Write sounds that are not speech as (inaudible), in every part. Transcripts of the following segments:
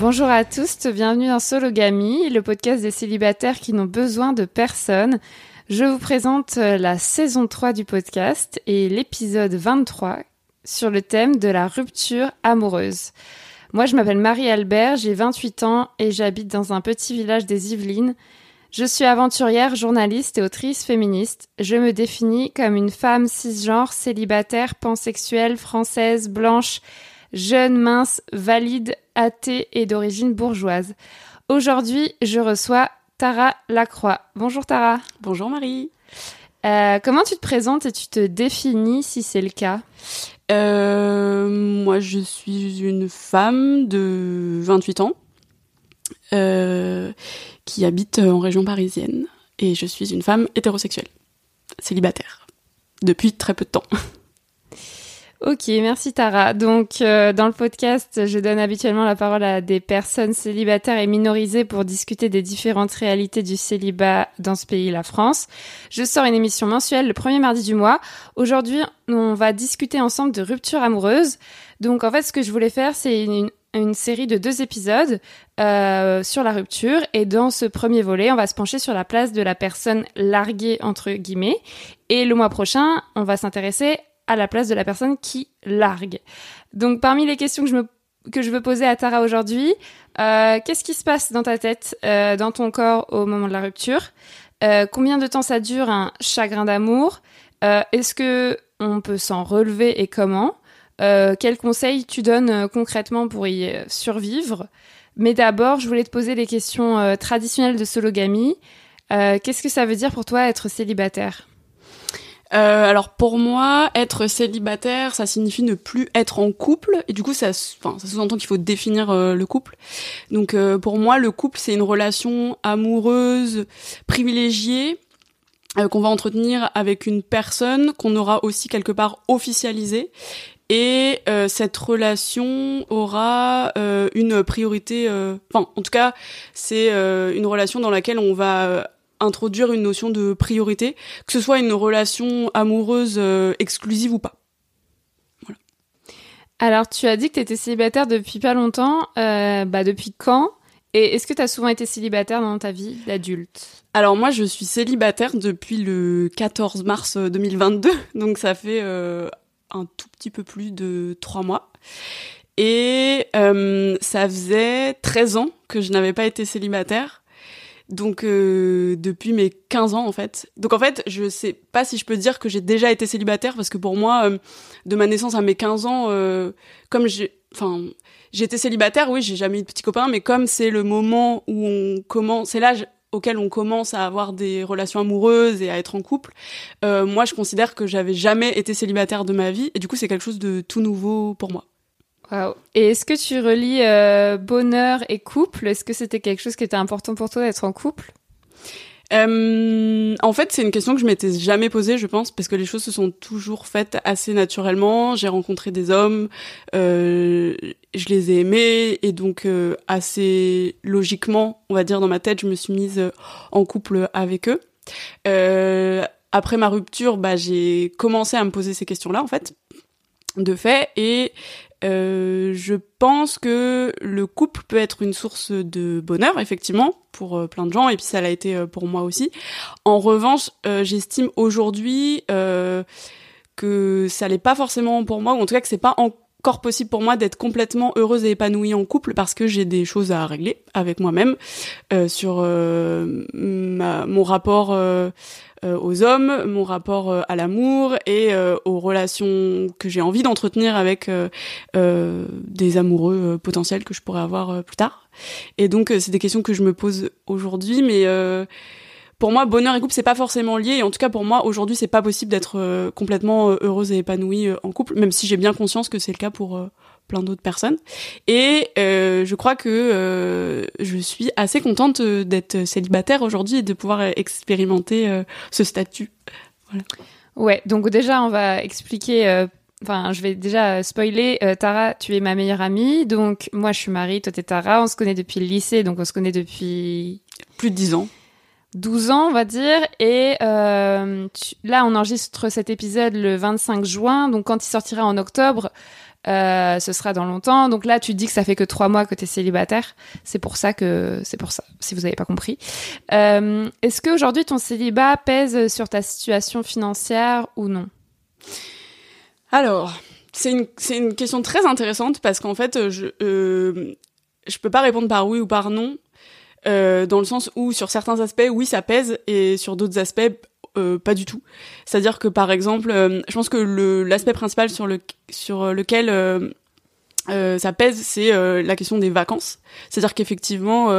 Bonjour à tous, bienvenue dans Sologamy, le podcast des célibataires qui n'ont besoin de personne. Je vous présente euh, la saison 3 du podcast et l'épisode 23 sur le thème de la rupture amoureuse. Moi, je m'appelle Marie-Albert, j'ai 28 ans et j'habite dans un petit village des Yvelines. Je suis aventurière, journaliste et autrice féministe. Je me définis comme une femme cisgenre, célibataire, pansexuelle, française, blanche, jeune, mince, valide, athée et d'origine bourgeoise. Aujourd'hui, je reçois Tara Lacroix. Bonjour Tara. Bonjour Marie. Euh, comment tu te présentes et tu te définis si c'est le cas? Euh, moi, je suis une femme de 28 ans euh, qui habite en région parisienne et je suis une femme hétérosexuelle, célibataire, depuis très peu de temps. (laughs) Ok, merci Tara. Donc, euh, dans le podcast, je donne habituellement la parole à des personnes célibataires et minorisées pour discuter des différentes réalités du célibat dans ce pays, la France. Je sors une émission mensuelle le premier mardi du mois. Aujourd'hui, on va discuter ensemble de rupture amoureuse. Donc, en fait, ce que je voulais faire, c'est une, une série de deux épisodes euh, sur la rupture. Et dans ce premier volet, on va se pencher sur la place de la personne larguée, entre guillemets. Et le mois prochain, on va s'intéresser à la place de la personne qui largue. Donc parmi les questions que je me que je veux poser à Tara aujourd'hui, euh, qu'est-ce qui se passe dans ta tête, euh, dans ton corps au moment de la rupture? Euh, Combien de temps ça dure un chagrin d'amour? Euh, Est-ce que on peut s'en relever et comment? Euh, Quels conseils tu donnes euh, concrètement pour y survivre? Mais d'abord, je voulais te poser les questions traditionnelles de sologamie. Qu'est-ce que ça veut dire pour toi être célibataire? Euh, alors pour moi, être célibataire, ça signifie ne plus être en couple, et du coup, ça, enfin, ça sous-entend qu'il faut définir euh, le couple. Donc euh, pour moi, le couple, c'est une relation amoureuse, privilégiée, euh, qu'on va entretenir avec une personne qu'on aura aussi quelque part officialisée. Et euh, cette relation aura une priorité, enfin en tout cas c'est une relation dans laquelle on va introduire une notion de priorité, que ce soit une relation amoureuse euh, exclusive ou pas. Alors, tu as dit que tu étais célibataire depuis pas longtemps. Euh, bah, depuis quand? Et est-ce que tu as souvent été célibataire dans ta vie d'adulte? Alors moi je suis célibataire depuis le 14 mars euh, 2022, (laughs) donc ça fait euh, un tout petit peu plus de trois mois. Et euh, ça faisait 13 ans que je n'avais pas été célibataire. Donc euh, depuis mes 15 ans en fait. Donc en fait, je sais pas si je peux dire que j'ai déjà été célibataire parce que pour moi euh, de ma naissance à mes 15 ans euh, comme j'ai enfin j'étais célibataire, oui, j'ai jamais eu de petit copain mais comme c'est le moment où on commence, c'est l'âge auquel on commence à avoir des relations amoureuses et à être en couple, euh, moi je considère que j'avais jamais été célibataire de ma vie et du coup c'est quelque chose de tout nouveau pour moi. Waouh. Et est-ce que tu relis euh, bonheur et couple? Est-ce que c'était quelque chose qui était important pour toi d'être en couple? Euh, en fait, c'est une question que je m'étais jamais posée, je pense, parce que les choses se sont toujours faites assez naturellement. J'ai rencontré des hommes, euh, je les ai aimés, et donc euh, assez logiquement, on va dire dans ma tête, je me suis mise euh, en couple avec eux. Euh, après ma rupture, bah, j'ai commencé à me poser ces questions-là, en fait, de fait, et euh, je pense que le couple peut être une source de bonheur, effectivement, pour euh, plein de gens, et puis ça l'a été euh, pour moi aussi. En revanche, j'estime aujourd'hui que ça l'est pas forcément pour moi, ou en tout cas que c'est pas encore possible pour moi d'être complètement heureuse et épanouie en couple parce que j'ai des choses à régler avec moi-même sur mon rapport aux hommes, mon rapport euh, à l'amour et euh, aux relations que j'ai envie d'entretenir avec euh, euh, des amoureux euh, potentiels que je pourrais avoir euh, plus tard. Et donc euh, c'est des questions que je me pose aujourd'hui, mais euh, pour moi bonheur et couple c'est pas forcément lié. Et en tout cas pour moi aujourd'hui c'est pas possible d'être euh, complètement euh, heureuse et épanouie euh, en couple, même si j'ai bien conscience que c'est le cas pour euh, plein d'autres personnes. Et euh, je crois que euh, je suis assez contente euh, d'être célibataire aujourd'hui et de pouvoir expérimenter euh, ce statut. Ouais, donc déjà, on va expliquer. Enfin, je vais déjà spoiler. Tara, tu es ma meilleure amie. Donc, moi, je suis Marie, toi, t'es Tara. On se connaît depuis le lycée, donc on se connaît depuis Plus de 10 ans. 12 ans, on va dire. Et euh, tu- là, on enregistre cet épisode le 25 juin. Donc, quand il sortira en octobre, euh, ce sera dans longtemps. Donc là, tu dis que ça fait que trois mois que tu es célibataire. C'est pour ça que c'est pour ça. Si vous n'avez pas compris. Euh, Est-ce qu'aujourd'hui, ton célibat pèse sur ta situation financière ou non? Alors, c'est une, une question très intéressante parce qu'en fait, je, euh, peux pas répondre par oui ou par non, euh, dans le sens où sur certains aspects, oui, ça pèse, et sur d'autres aspects, euh, pas du tout. C'est-à-dire que par exemple, euh, je pense que l'aspect principal sur, le, sur lequel euh, euh, ça pèse, c'est la question des vacances. C'est-à-dire qu'effectivement,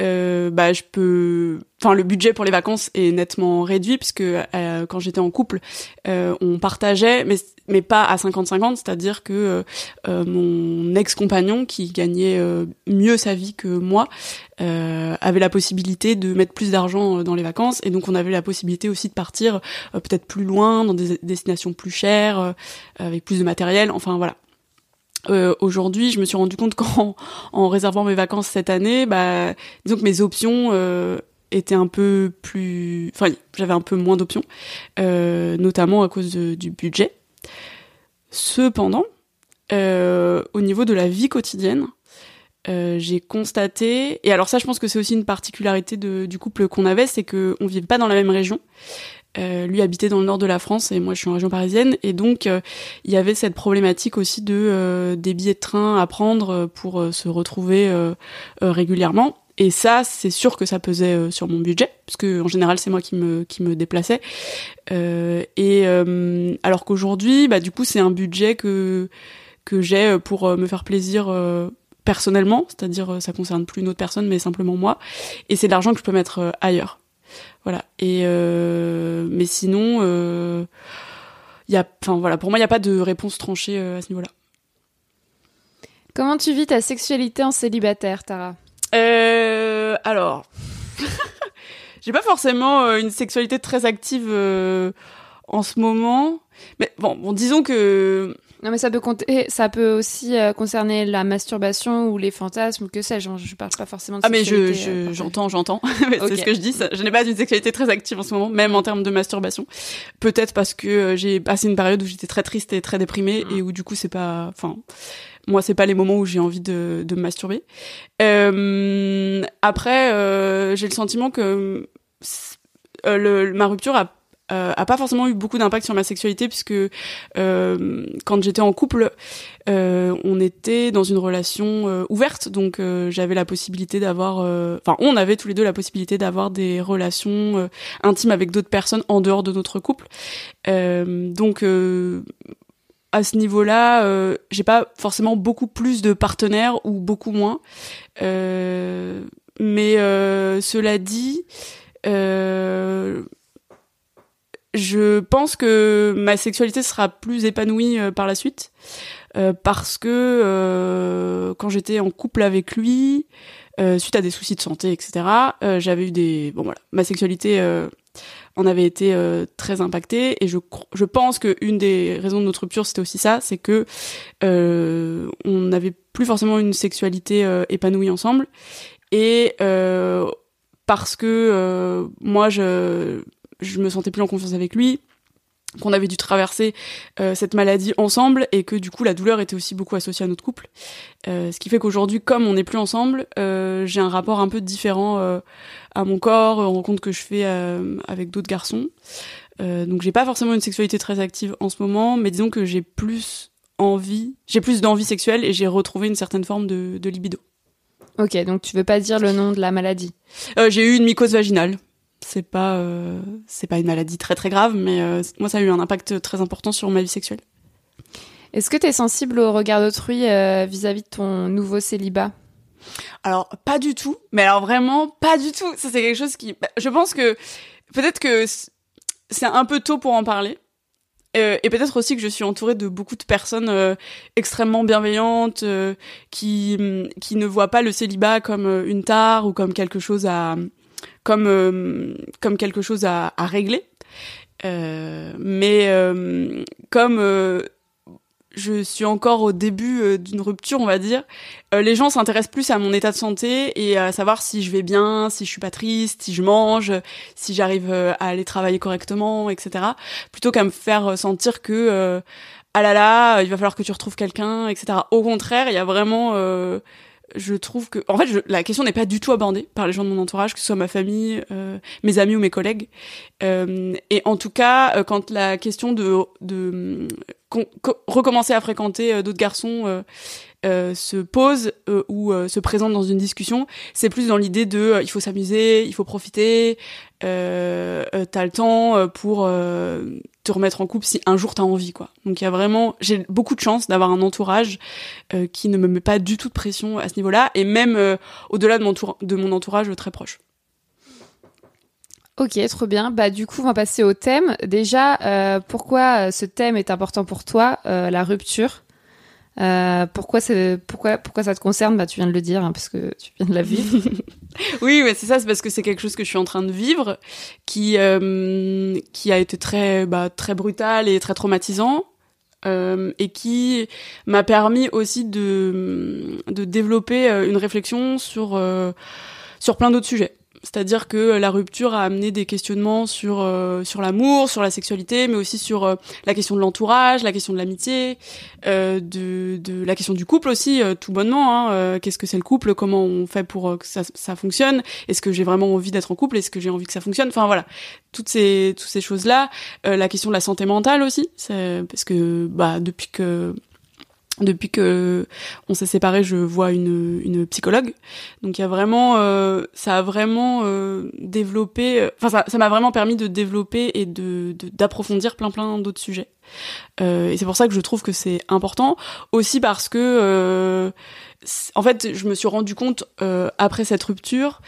euh, bah, je peux. Enfin, le budget pour les vacances est nettement réduit puisque euh, quand j'étais en couple, euh, on partageait, mais mais pas à 50-50, c'est-à-dire que euh, euh, mon ex-compagnon qui gagnait euh, mieux sa vie que moi avait la possibilité de mettre plus d'argent dans les vacances et donc on avait la possibilité aussi de partir peut-être plus loin dans des destinations plus chères avec plus de matériel. Enfin voilà. Euh, aujourd'hui, je me suis rendu compte (laughs) qu'en en réservant mes vacances cette année, bah, mes options euh, étaient un peu plus, enfin, j'avais un peu moins d'options, euh, notamment à cause du budget. Cependant, au niveau de la vie quotidienne, j'ai constaté, et alors ça, je pense que c'est aussi une particularité du couple qu'on avait, c'est que on vivait pas dans la même région. Euh, lui habitait dans le nord de la France et moi je suis en région parisienne et donc euh, il y avait cette problématique aussi de euh, des billets de train à prendre euh, pour euh, se retrouver régulièrement et ça c'est sûr que ça pesait sur mon budget parce que en général c'est moi qui me qui me déplaçais et alors qu'aujourd'hui bah du coup c'est un budget que que j'ai pour me faire plaisir personnellement, c'est-à-dire ça concerne plus une autre personne, mais simplement moi. Et c'est de l'argent que je peux mettre ailleurs. Voilà. Et euh, mais sinon, euh, il y a, enfin voilà, pour moi, il n'y a pas de réponse tranchée euh, à ce niveau-là. Comment tu vis ta sexualité en célibataire, Tara? Euh, alors, (laughs) j'ai pas forcément euh, une sexualité très active euh, en ce moment. Mais bon, bon, disons que Non, mais ça peut compter, ça peut aussi euh, concerner la masturbation ou les fantasmes, que sais-je. Je parle pas forcément de ah mais je, sexualité, je- euh, j'entends, j'entends. (laughs) C'est ce que je dis. ça- Je n'ai pas une sexualité très active en ce moment, même en termes de masturbation. Peut-être parce que euh, j'ai passé une période où j'étais très triste et très déprimée et où du coup c'est pas, enfin, moi c'est pas les moments où j'ai envie de, de me masturber. Euh, après, euh, j'ai le sentiment que euh, le, ma rupture a euh, a pas forcément eu beaucoup d'impact sur ma sexualité puisque euh, quand j'étais en couple, euh, on était dans une relation euh, ouverte, donc euh, j'avais la possibilité d'avoir, euh, enfin on avait tous les deux la possibilité d'avoir des relations intimes avec d'autres personnes en dehors de notre couple. Donc à ce niveau-là, euh, j'ai pas forcément beaucoup plus de partenaires ou beaucoup moins. Euh, mais euh, cela dit, je pense que ma sexualité sera plus épanouie euh, par la suite euh, parce que euh, quand j'étais en couple avec lui, suite à des soucis de santé, etc., j'avais eu des bon voilà, ma sexualité en avait été très impactée et je je pense que une des raisons de notre rupture c'était aussi ça, c'est que on n'avait plus forcément une sexualité épanouie ensemble et parce que moi je je me sentais plus en confiance avec lui qu'on avait dû traverser euh, cette maladie ensemble et que du coup la douleur était aussi beaucoup associée à notre couple. Euh, ce qui fait qu'aujourd'hui, comme on n'est plus ensemble, euh, j'ai un rapport un peu différent euh, à mon corps, aux rencontres que je fais euh, avec d'autres garçons. Euh, donc j'ai pas forcément une sexualité très active en ce moment, mais disons que j'ai plus envie, j'ai plus d'envie sexuelle et j'ai retrouvé une certaine forme de, de libido. Ok, donc tu veux pas dire le nom de la maladie? Euh, j'ai eu une mycose vaginale. C'est pas, euh, c'est pas une maladie très très grave, mais euh, moi ça a eu un impact très important sur ma vie sexuelle. Est-ce que tu es sensible au regard d'autrui euh, vis-à-vis de ton nouveau célibat? Alors pas du tout, mais alors vraiment pas du tout. Ça c'est quelque chose qui, bah, je pense que peut-être que c'est un peu tôt pour en parler. Euh, et peut-être aussi que je suis entourée de beaucoup de personnes euh, extrêmement bienveillantes euh, qui qui ne voient pas le célibat comme une tare ou comme quelque chose à comme euh, comme quelque chose à, à régler. Euh, mais euh, comme je suis encore au début d'une rupture, on va dire, euh, les gens s'intéressent plus à mon état de santé et à savoir si je vais bien, si je suis pas triste, si je mange, si j'arrive à aller travailler correctement, etc. Plutôt qu'à me faire sentir que euh, ah là là, il va falloir que tu retrouves quelqu'un, etc. Au contraire, il y a vraiment euh, je trouve que en fait la question n'est pas du tout abordée par les gens de mon entourage que ce soit ma famille euh, mes amis ou mes collègues. Euh, et en tout cas euh, quand la question de recommencer à fréquenter d'autres garçons se pose ou se présente dans une discussion c'est plus dans l'idée de il faut s'amuser il faut profiter t'as le temps pour te remettre en couple si un jour t'as envie quoi donc il y a vraiment j'ai beaucoup de chance d'avoir un entourage euh, qui ne me met pas du tout de pression à ce niveau-là, et même euh, au-delà de mon, tour- de mon entourage très proche. Ok, trop bien. Bah du coup, on va passer au thème. Déjà, euh, pourquoi ce thème est important pour toi, la rupture? Euh, pourquoi, c'est, pourquoi, pourquoi ça te concerne? Bah tu viens de le dire, hein, parce que tu viens de la vivre. (laughs) Oui, ouais, c'est ça, c'est parce que c'est quelque chose que je suis en train de vivre, qui euh, qui a été très bah, très brutal et très traumatisant. euh, et qui m'a permis aussi de de développer euh, une réflexion sur euh, sur plein d'autres sujets. C'est-à-dire que la rupture a amené des questionnements sur euh, sur l'amour, sur la sexualité, mais aussi sur euh, la question de l'entourage, la question de l'amitié, euh, de, de la question du couple aussi, euh, tout bonnement. Hein, euh, Qu'est-ce que c'est le couple Comment on fait pour euh, que ça, ça fonctionne Est-ce que j'ai vraiment envie d'être en couple Est-ce que j'ai envie que ça fonctionne Enfin voilà, toutes ces toutes ces choses-là. Euh, la question de la santé mentale aussi, parce que bah depuis que depuis que on s'est séparés, je vois une, une psychologue. Donc il y a vraiment, euh, ça a vraiment euh, développé, euh, enfin ça, ça m'a vraiment permis de développer et de d'approfondir plein plein d'autres sujets. Euh, et c'est pour ça que je trouve que c'est important, aussi parce que euh, en fait, je me suis rendu compte euh, après cette rupture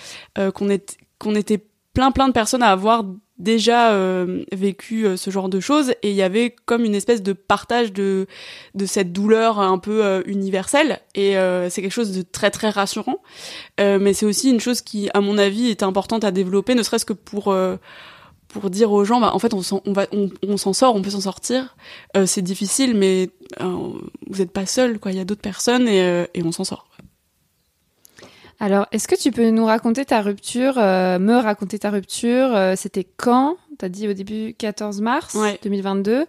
qu'on est, qu'on était plein plein de personnes à avoir déjà euh, vécu euh, ce genre de choses et il y avait comme une espèce de partage de de cette douleur un peu euh, universelle et euh, c'est quelque chose de très très rassurant. Euh, mais c'est aussi une chose qui à mon avis est importante à développer ne serait-ce que pour euh, pour dire aux gens bah en fait on s'en on va on, s'en sort on peut s'en sortir. C'est difficile mais vous êtes pas seul quoi. Il y a d'autres personnes et et on s'en sort Alors, est-ce que tu peux nous raconter ta rupture, euh, me raconter ta rupture euh, C'était quand? T'as dit au début 14 mars Ouais. 2022.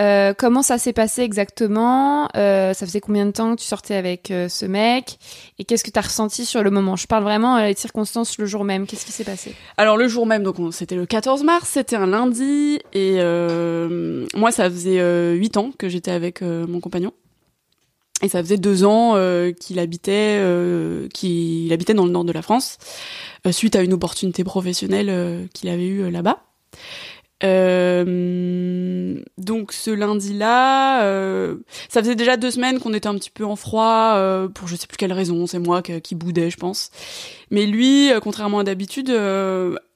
Euh, comment ça s'est passé exactement? Euh, Ça faisait combien de temps que tu sortais avec euh, ce mec? Et qu'est-ce que tu as ressenti sur le moment? Je parle vraiment euh, des circonstances le jour même. Qu'est-ce qui s'est passé? Alors le jour même, donc on- c'était le 14 mars, c'était un lundi, et euh, moi ça faisait euh, 8 ans que j'étais avec euh, mon compagnon, et ça faisait deux ans euh, qu'il habitait, euh, qu'il habitait dans le nord de la France, euh, suite à une opportunité professionnelle qu'il avait eue là-bas. Donc ce lundi-là, ça faisait déjà deux semaines qu'on était un petit peu en froid pour je sais plus quelle raison, c'est moi qui, boudais, je pense. Mais lui, contrairement à d'habitude,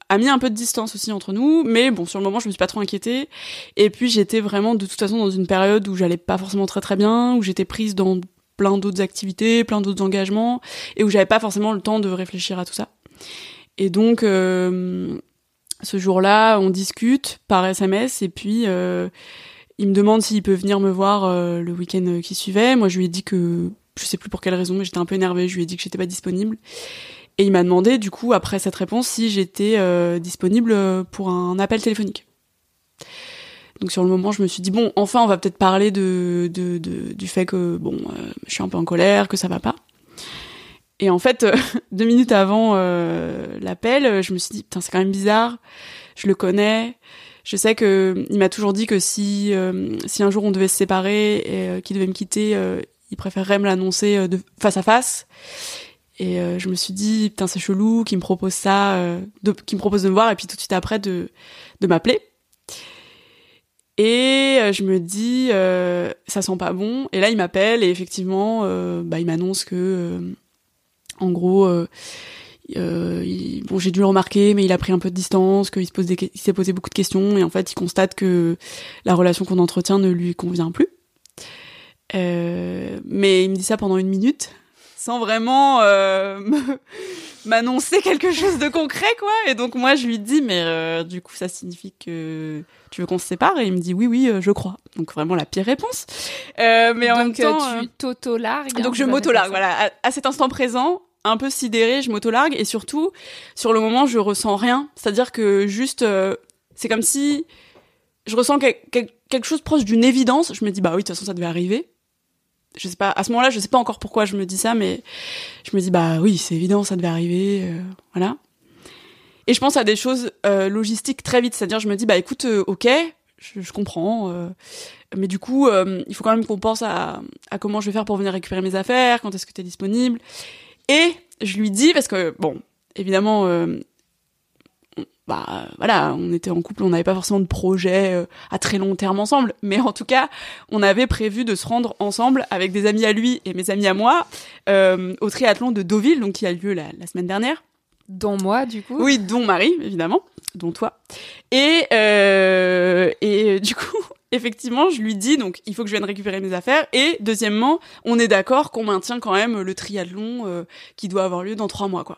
a mis un peu de distance aussi entre nous. Mais bon, sur le moment, je me suis pas trop inquiétée. Et puis j'étais vraiment de toute façon dans une période où j'allais pas forcément très très bien, où j'étais prise dans plein d'autres activités, plein d'autres engagements, et où j'avais pas forcément le temps de réfléchir à tout ça. Et donc euh, ce jour-là, on discute par SMS, et puis euh, il me demande s'il peut venir me voir euh, le week-end qui suivait. Moi, je lui ai dit que je sais plus pour quelle raison, mais j'étais un peu énervée. Je lui ai dit que j'étais pas disponible. Et il m'a demandé, du coup, après cette réponse, si j'étais euh, disponible pour un appel téléphonique. Donc sur le moment, je me suis dit bon, enfin, on va peut-être parler de, du fait que bon, euh, je suis un peu en colère, que ça va pas. Et en fait, euh, (laughs) deux minutes avant euh, l'appel, je me suis dit putain, c'est quand même bizarre. Je le connais. Je sais que il m'a toujours dit que si euh, si un jour on devait se séparer et euh, qu'il devait me quitter, euh, il préférerait me l'annoncer euh, de face à face. Et euh, je me suis dit putain c'est chelou qu'il me propose ça, euh, qu'il me propose de me voir et puis tout de suite après de de m'appeler. Et euh, je me dis ça sent pas bon. Et là il m'appelle et effectivement bah il m'annonce que en gros bon j'ai dû le remarquer mais il a pris un peu de distance, qu'il se s'est posé beaucoup de questions et en fait il constate que la relation qu'on entretient ne lui convient plus. Mais il me dit ça pendant une minute sans vraiment euh, (laughs) m'annoncer quelque chose de concret quoi et donc moi je lui dis mais euh, du coup ça signifie que tu veux qu'on se sépare? Et il me dit oui oui euh, je crois donc vraiment la pire réponse mais en même Donc, temps tu t'auto-largues. donc hein, je on va m'auto-largue, voilà. À, à cet instant présent, un peu sidérée, je m'auto-largue et surtout, sur le moment, je ressens rien. C'est-à-dire que juste, euh, c'est comme si je ressens quel- quel- quelque chose proche d'une évidence. Je me dis, bah oui, de toute façon, ça devait arriver. Je sais pas, à ce moment-là, je sais pas encore pourquoi je me dis ça, mais je me dis, bah oui, c'est évident, ça devait arriver, euh, voilà. Et je pense à des choses euh, logistiques très vite, c'est-à-dire, je me dis, bah écoute, euh, ok, je, comprends, mais du coup, il faut quand même qu'on pense à, à comment je vais faire pour venir récupérer mes affaires, quand est-ce que tu es disponible. Et je lui dis, parce que, bon, évidemment, bah voilà, on était en couple, on n'avait pas forcément de projet euh, à très long terme ensemble, mais en tout cas, on avait prévu de se rendre ensemble avec des amis à lui et mes amis à moi euh, au triathlon de Deauville, donc qui a lieu la, la semaine dernière. Dont moi, du coup. Oui, dont Marie, évidemment, dont toi. Et, euh, et euh, du coup, (laughs) effectivement, je lui dis, donc, il faut que je vienne récupérer mes affaires. Et deuxièmement, on est d'accord qu'on maintient quand même le triathlon euh, qui doit avoir lieu dans trois mois, quoi.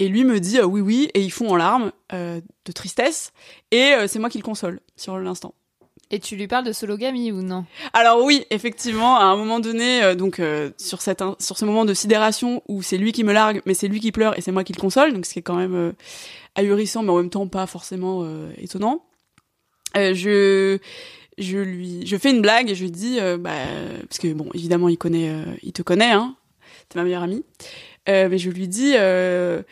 Et lui me dit, euh, oui, oui, et ils font en larmes euh, de tristesse. Et euh, c'est moi qui le console sur l'instant. Et tu lui parles de sologamie ou non? Alors oui, effectivement, à un moment donné, euh, donc euh, sur cette sur ce moment de sidération où c'est lui qui me largue, mais c'est lui qui pleure et c'est moi qui le console, donc ce qui est quand même euh, ahurissant, mais en même temps pas forcément euh, étonnant. Euh, je je lui je fais une blague et je lui dis euh, bah parce que bon évidemment il connaît euh, il te connaît hein t'es ma meilleure amie Euh, mais je lui dis euh,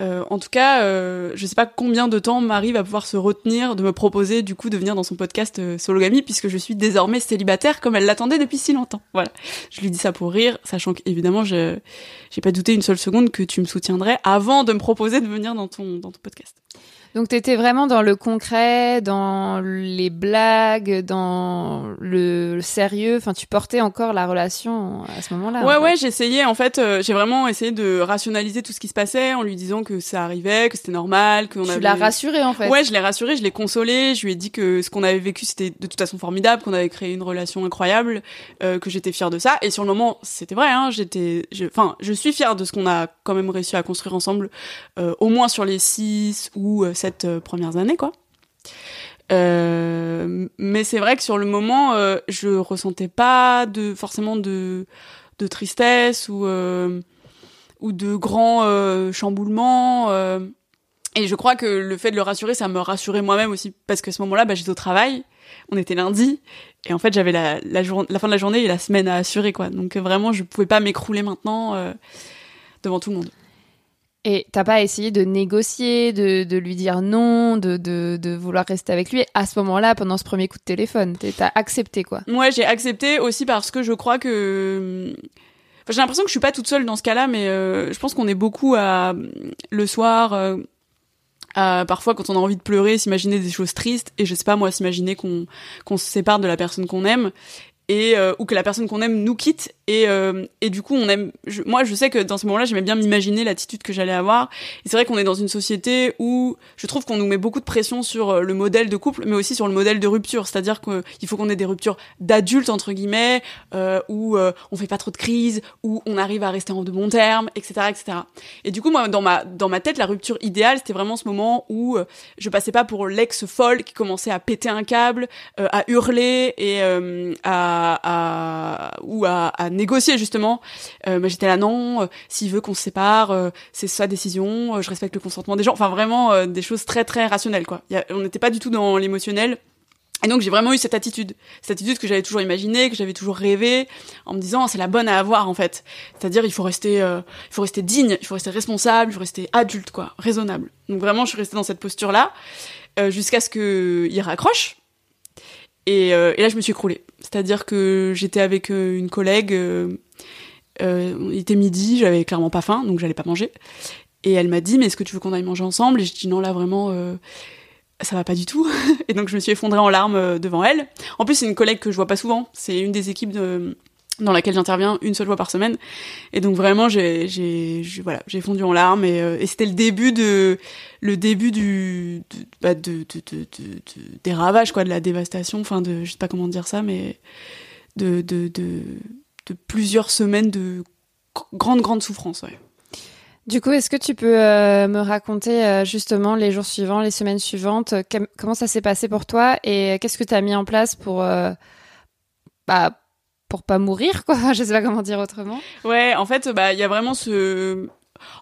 euh, en tout cas, euh, je sais pas combien de temps Marie va pouvoir se retenir de me proposer du coup de venir dans son podcast euh, Sologamy puisque je suis désormais célibataire comme elle l'attendait depuis si longtemps. Voilà. Je lui dis ça pour rire, sachant qu'évidemment je j'ai pas douté une seule seconde que tu me soutiendrais avant de me proposer de venir dans ton dans ton podcast. Donc t'étais vraiment dans le concret, dans les blagues, dans le, sérieux. Enfin, tu portais encore la relation à ce moment-là. Ouais, en fait. ouais, j'essayais, en fait, euh, j'ai vraiment essayé de rationaliser tout ce qui se passait en lui disant que ça arrivait, que c'était normal, qu'on Tu avait... l'as rassuré en fait. Ouais, je l'ai rassuré, je l'ai consolé, je lui ai dit que ce qu'on avait vécu c'était de toute façon formidable, qu'on avait créé une relation incroyable, euh, que j'étais fière de ça. Et sur le moment, c'était vrai, hein, j'étais, enfin, je suis fière de ce qu'on a quand même réussi à construire ensemble, euh, au moins sur les six ou sept euh, premières années, quoi. Euh, mais c'est vrai que sur le moment, euh, je ressentais pas de forcément de de tristesse ou ou de grands chamboulements. et je crois que le fait de le rassurer, ça me rassurait moi-même aussi, parce qu'à ce moment-là, bah, j'étais au travail, on était lundi, et en fait, j'avais la, la, fin de la journée et la semaine à assurer, quoi. Donc vraiment, je pouvais pas m'écrouler maintenant devant tout le monde. Et t'as pas essayé de négocier, de, lui dire non, de, vouloir rester avec lui à ce moment-là, pendant ce premier coup de téléphone? T'as accepté quoi? Ouais, j'ai accepté aussi parce que je crois que. J'ai l'impression que je suis pas toute seule dans ce cas-là, mais euh, je pense qu'on est beaucoup à le soir. euh, à, parfois, quand on a envie de pleurer, s'imaginer des choses tristes, et je sais pas moi, s'imaginer qu'on qu'on se sépare de la personne qu'on aime, et euh, ou que la personne qu'on aime nous quitte, et euh, et du coup on aime. je- moi, je sais que dans ce moment-là, j'aimais bien m'imaginer l'attitude que j'allais avoir. C'est vrai qu'on est dans une société où je trouve qu'on nous met beaucoup de pression sur euh, le modèle de couple, mais aussi sur le modèle de rupture. C'est-à-dire qu'il faut qu'on ait des ruptures d'adultes entre guillemets, euh, où euh, on fait pas trop de crises, où on arrive à rester en de bons termes, etc., etc. Et du coup, moi, dans ma dans ma tête, la rupture idéale, c'était vraiment ce moment où euh, je passais pas pour l'ex folle qui commençait à péter un câble, euh, à hurler et euh, à, à ou à, à négocier justement. Euh, mais j'étais là non, euh, s'il veut qu'on se sépare, euh, c'est sa décision, je respecte le consentement des gens. Enfin vraiment des choses très très rationnelles quoi. On n'était pas du tout dans l'émotionnel. Et donc j'ai vraiment eu cette attitude, cette attitude que j'avais toujours imaginée, que j'avais toujours rêvé, en me disant c'est la bonne à avoir en fait. C'est-à-dire il faut rester, il faut rester digne, il faut rester responsable, il faut rester adulte quoi, raisonnable. Donc vraiment je suis restée dans cette posture là jusqu'à ce que il raccroche. Et, et là je me suis écroulée. C'est-à-dire que j'étais avec euh, une collègue, euh, euh, il était midi, j'avais clairement pas faim donc j'allais pas manger. Et elle m'a dit mais est-ce que tu veux qu'on aille manger ensemble? Et j'ai dit non là vraiment. Ça va pas du tout. (laughs) Et donc je me suis effondrée en larmes devant elle. En plus, c'est une collègue que je vois pas souvent. C'est une des équipes de- dans laquelle j'interviens une seule fois par semaine. Et donc vraiment, j'ai, j'ai, voilà, j'ai fondu en larmes. Et, euh, et c'était le début de, le début du, bah, de, de, de, de- de- des ravages, quoi, de la dévastation. Enfin, de, je sais pas comment dire ça, mais de, de, plusieurs semaines de grande, grande souffrance, ouais. Du coup, est-ce que tu peux euh, me raconter euh, justement les jours suivants, les semaines suivantes, euh, comment ça s'est passé pour toi et qu'est-ce que tu as mis en place pour, euh, bah, pour pas mourir, quoi (laughs) Je sais pas comment dire autrement. Ouais, en fait, bah, il y a vraiment ce.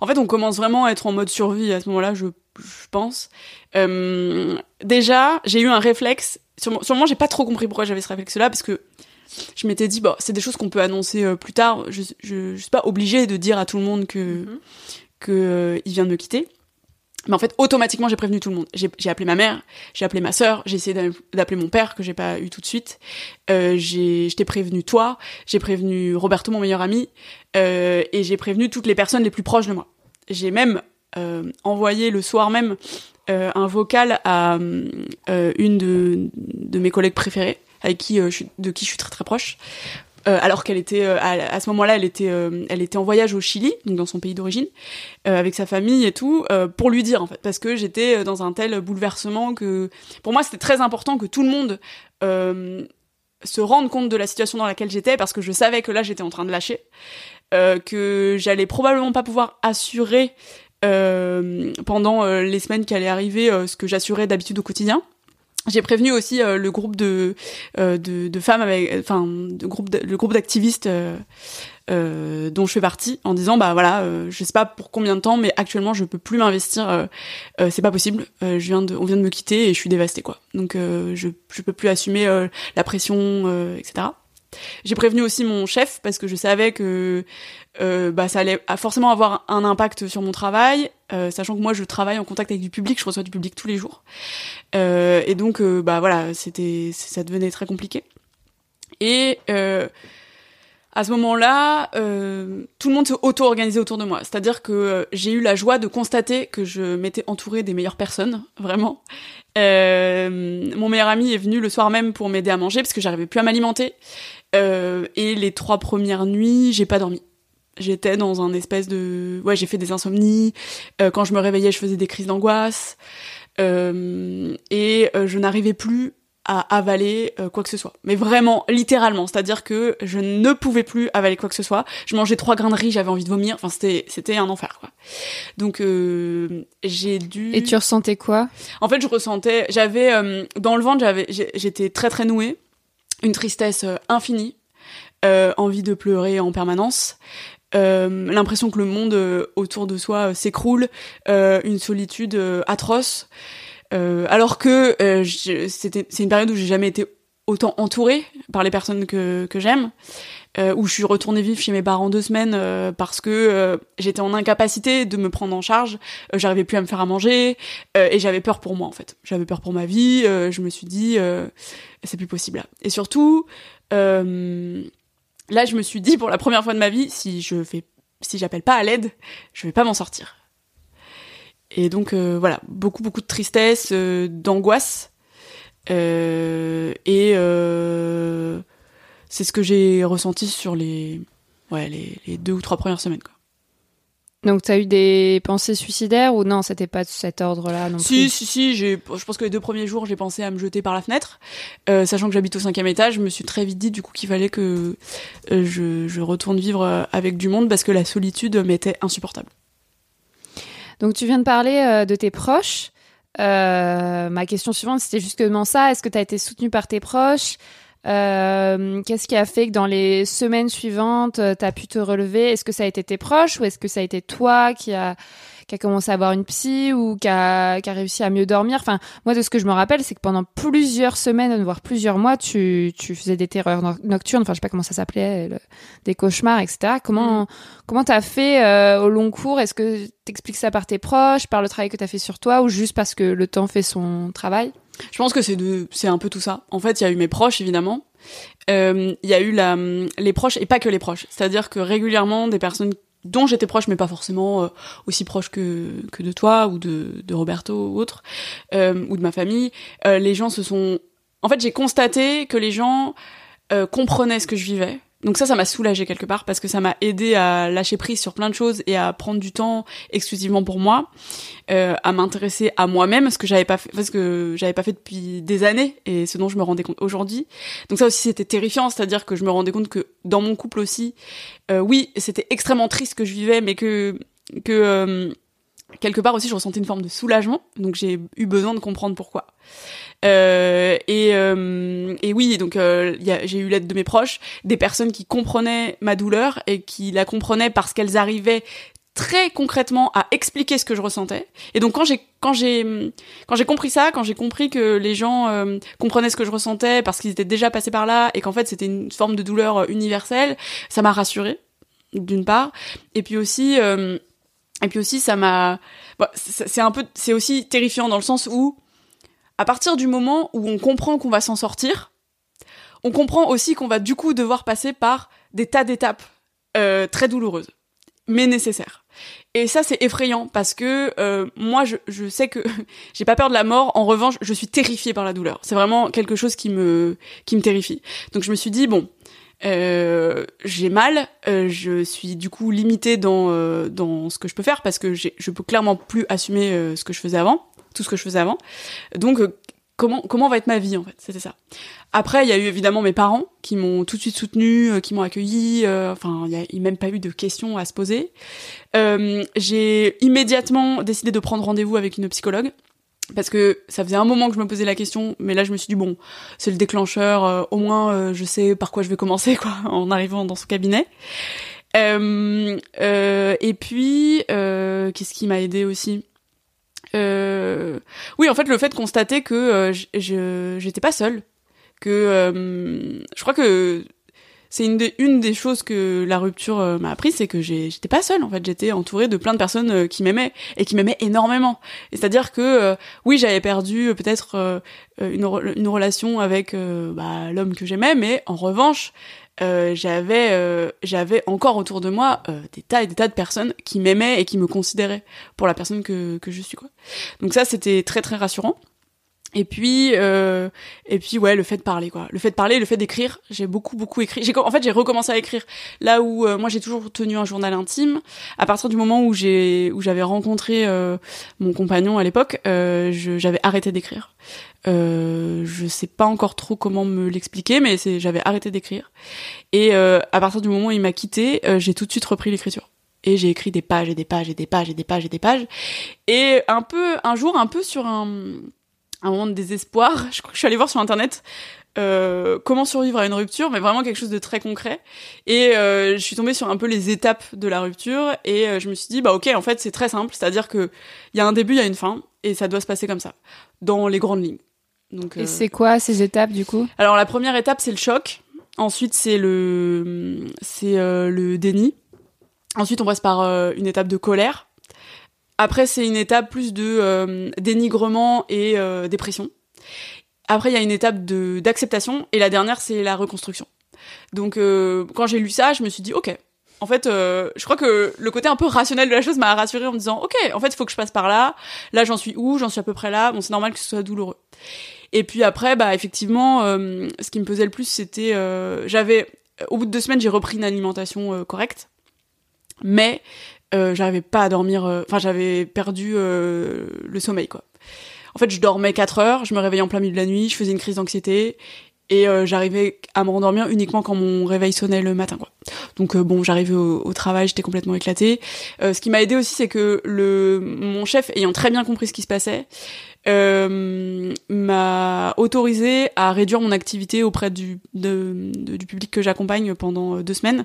En fait, on commence vraiment à être en mode survie à ce moment-là, je, je pense. Euh, déjà, j'ai eu un réflexe. Sûrement, sûrement j'ai pas trop compris pourquoi j'avais ce réflexe-là, parce que je m'étais dit, bon, c'est des choses qu'on peut annoncer euh, plus tard. Je, je, je suis pas obligée de dire à tout le monde que que euh, il vient de me quitter. Mais en fait, automatiquement, j'ai prévenu tout le monde. J'ai appelé ma mère, j'ai appelé ma sœur, j'ai essayé d'a- d'appeler mon père que j'ai pas eu tout de suite. Euh, j'ai, je t'ai prévenu toi, j'ai prévenu Roberto, mon meilleur ami, euh, et j'ai prévenu toutes les personnes les plus proches de moi. J'ai même euh, envoyé le soir même euh, un vocal à une de, mes collègues préférées, avec qui de qui je suis très très proche. Euh, alors qu'elle était euh, à, ce moment-là, elle était, euh, elle était en voyage au Chili, donc dans son pays d'origine, avec sa famille et tout, pour lui dire en fait, parce que j'étais dans un tel bouleversement que, pour moi, c'était très important que tout le monde se rende compte de la situation dans laquelle j'étais, parce que je savais que là, j'étais en train de lâcher, que j'allais probablement pas pouvoir assurer pendant les semaines qui allaient arriver ce que j'assurais d'habitude au quotidien. J'ai prévenu aussi euh, le groupe de, euh, de, de femmes avec, enfin, de groupe le groupe d'activistes euh, euh, dont je fais partie, en disant bah voilà, euh, je sais pas pour combien de temps, mais actuellement je peux plus m'investir, euh, euh, c'est pas possible. Euh, je viens de, on vient de me quitter et je suis dévastée quoi. Donc euh, je je peux plus assumer euh, la pression, euh, etc. J'ai prévenu aussi mon chef parce que je savais que euh, bah, ça allait forcément avoir un impact sur mon travail, euh, sachant que moi je travaille en contact avec du public, je reçois du public tous les jours. Euh, et donc bah voilà, c'était ça devenait très compliqué. Et à ce moment-là, tout le monde s'est auto-organisé autour de moi. C'est-à-dire que j'ai eu la joie de constater que je m'étais entourée des meilleures personnes, (laughs) vraiment. Mon meilleur ami est venu le soir même pour m'aider à manger parce que j'arrivais plus à m'alimenter. Et les trois premières nuits, j'ai pas dormi. J'étais dans un espèce de... Ouais, j'ai fait des insomnies. Euh, quand je me réveillais, je faisais des crises d'angoisse. Euh, et euh, je n'arrivais plus à avaler quoi que ce soit. Mais vraiment, littéralement. C'est-à-dire que je ne pouvais plus avaler quoi que ce soit. Je mangeais trois grains de riz, j'avais envie de vomir. Enfin, c'était, c'était un enfer, quoi. Donc, euh, j'ai dû... Et tu ressentais quoi? En fait, je ressentais, j'avais dans le ventre, j'avais, j'étais très très nouée, une tristesse infinie, envie de pleurer en permanence, euh, l'impression que le monde euh, autour de soi euh, s'écroule, une solitude atroce, alors que c'est une période où j'ai jamais été autant entourée par les personnes que, que j'aime. Où je suis retournée vivre chez mes parents deux semaines parce que j'étais en incapacité de me prendre en charge, j'arrivais plus à me faire à manger, et j'avais peur pour moi en fait. J'avais peur pour ma vie. je me suis dit c'est plus possible. Et surtout, là je me suis dit pour la première fois de ma vie si je fais, si j'appelle pas à l'aide, je vais pas m'en sortir. Et donc euh, voilà, beaucoup beaucoup de tristesse, euh, d'angoisse, euh, et c'est ce que j'ai ressenti sur les ouais les, deux ou trois premières semaines. Donc t'as eu des pensées suicidaires ou non C'était pas de cet ordre-là non Si, plus. si, si, j'ai, je pense que les deux premiers jours, j'ai pensé à me jeter par la fenêtre. Euh, sachant que j'habite au cinquième étage, je me suis très vite dit du coup qu'il fallait que euh, je, je retourne vivre euh, avec du monde parce que la solitude m'était insupportable. Donc tu viens de parler de tes proches. Euh, ma question suivante, c'était justement ça. Est-ce que tu as été soutenue par tes proches? Euh, Qu'est-ce qui a fait que dans les semaines suivantes, tu as pu te relever? Est-ce que ça a été tes proches ou est-ce que ça a été toi qui a, qui a commencé à avoir une psy ou qui a, qui a réussi à mieux dormir? Enfin, moi, de ce que je me rappelle, c'est que pendant plusieurs semaines, voire plusieurs mois, tu, tu faisais des terreurs no- nocturnes. Enfin, je sais pas comment ça s'appelait, le- des cauchemars, etc. Comment comment t'as fait euh, au long cours? Est-ce que t'expliques ça par tes proches, par le travail que t'as fait sur toi, ou juste parce que le temps fait son travail? Je pense que c'est de, c'est un peu tout ça. En fait, il y a eu mes proches évidemment. Euh, Il y a eu la, les proches et pas que les proches. C'est-à-dire que régulièrement, des personnes dont j'étais proche, mais pas forcément euh, aussi proche que que de toi ou de de Roberto ou autre, euh, ou de ma famille, euh, les gens se sont. En fait, j'ai constaté que les gens comprenaient ce que je vivais. Donc ça, ça m'a soulagée quelque part parce que ça m'a aidé à lâcher prise sur plein de choses et à prendre du temps exclusivement pour moi, euh, à m'intéresser à moi-même, ce que j'avais pas fait, parce que j'avais pas fait depuis des années et ce dont je me rendais compte aujourd'hui. Donc ça aussi, c'était terrifiant, c'est-à-dire que je me rendais compte que dans mon couple aussi, euh, oui, c'était extrêmement triste que je vivais, mais que que euh, quelque part aussi, je ressentais une forme de soulagement. Donc j'ai eu besoin de comprendre pourquoi. Euh, et, euh, et oui, donc euh, j'ai eu l'aide de mes proches, des personnes qui comprenaient ma douleur et qui la comprenaient parce qu'elles arrivaient très concrètement à expliquer ce que je ressentais. Et donc quand j'ai quand j'ai quand j'ai compris ça, quand j'ai compris que les gens euh, comprenaient ce que je ressentais parce qu'ils étaient déjà passés par là et qu'en fait c'était une forme de douleur euh, universelle, ça m'a rassurée d'une part. Et puis aussi euh, et puis aussi ça m'a c'est c'est un peu c'est aussi terrifiant dans le sens où à partir du moment où on comprend qu'on va s'en sortir, on comprend aussi qu'on va du coup devoir passer par des tas d'étapes euh, très douloureuses, mais nécessaires. Et ça, c'est effrayant parce que euh, moi, je, je sais que (laughs) j'ai pas peur de la mort. En revanche, je suis terrifiée par la douleur. C'est vraiment quelque chose qui me qui me terrifie. Donc je me suis dit bon, euh, j'ai mal, euh, je suis du coup limitée dans euh, dans ce que je peux faire parce que je peux clairement plus assumer euh, ce que je faisais avant, tout ce que je faisais avant. Donc euh, comment comment va être ma vie en fait? C'était ça. Après, il y a eu évidemment mes parents qui m'ont tout de suite soutenue, euh, qui m'ont accueillie. euh, enfin, il y a, même pas eu de questions à se poser. Euh, j'ai immédiatement décidé de prendre rendez-vous avec une psychologue parce que ça faisait un moment que je me posais la question, mais là je me suis dit bon, c'est le déclencheur. euh, au moins, je sais par quoi je vais commencer quoi (laughs) en arrivant dans ce cabinet. Et puis, qu'est-ce qui m'a aidé aussi? Euh, Oui, en fait, le fait de constater que euh, je- j'étais pas seule, que euh, je crois que c'est une des, une des choses que la rupture euh, m'a appris, c'est que j'étais pas seule en fait, j'étais entourée de plein de personnes qui m'aimaient et qui m'aimaient énormément. C'est-à-dire que oui, j'avais perdu peut-être une, une relation avec bah, l'homme que j'aimais, mais en revanche, euh, j'avais euh, j'avais encore autour de moi euh, des tas et des tas de personnes qui m'aimaient et qui me considéraient pour la personne que, que je suis quoi. Donc ça c'était très très rassurant. Et puis euh, et puis ouais le fait de parler quoi, le fait de parler, le fait d'écrire, j'ai beaucoup beaucoup écrit. J'ai en fait j'ai recommencé à écrire là où euh, moi j'ai toujours tenu un journal intime. À partir du moment où j'ai où j'avais rencontré euh, mon compagnon à l'époque, j'avais arrêté d'écrire. Euh, je sais pas encore trop comment me l'expliquer, mais j'avais arrêté d'écrire. Et euh, à partir du moment où il m'a quitté, euh, j'ai tout de suite repris l'écriture. Et j'ai écrit des pages et des pages et des pages et des pages et des pages. Et un peu, un jour, un peu sur un, un moment de désespoir, (laughs) je crois que je suis allée voir sur internet euh, comment survivre à une rupture, mais vraiment quelque chose de très concret. Et euh, je suis tombée sur un peu les étapes de la rupture et euh, je me suis dit bah ok en fait c'est très simple, c'est-à-dire que il y a un début, il y a une fin et ça doit se passer comme ça dans les grandes lignes. Donc Et euh, c'est quoi ces étapes du coup? Alors la première étape c'est le choc, ensuite c'est le c'est euh, le déni, ensuite on passe par euh, une étape de colère, après c'est une étape plus de dénigrement et dépression, après il y a une étape de d'acceptation et la dernière c'est la reconstruction. Donc euh, quand j'ai lu ça je me suis dit ok. En fait, euh, je crois que le côté un peu rationnel de la chose m'a rassuré en me disant, ok, en fait, il faut que je passe par là. Là, j'en suis où? J'en suis à peu près là. Bon, c'est normal que ce soit douloureux. Et puis après, bah effectivement, euh, ce qui me pesait le plus, c'était, euh, j'avais, au bout de deux semaines, j'ai repris une alimentation euh, correcte, mais euh, j'arrivais pas à dormir. euh, Enfin, j'avais perdu euh, le sommeil, quoi. En fait, je dormais 4 heures, je me réveillais en plein milieu de la nuit, je faisais une crise d'anxiété et euh, j'arrivais à me rendormir uniquement quand mon réveil sonnait le matin, quoi. Donc euh, bon, j'arrivais au, au travail, j'étais complètement éclatée. Euh, ce qui m'a aidé aussi, c'est que le mon chef, ayant très bien compris ce qui se passait, euh, m'a autorisé à réduire mon activité auprès du, du public que j'accompagne pendant euh, deux semaines.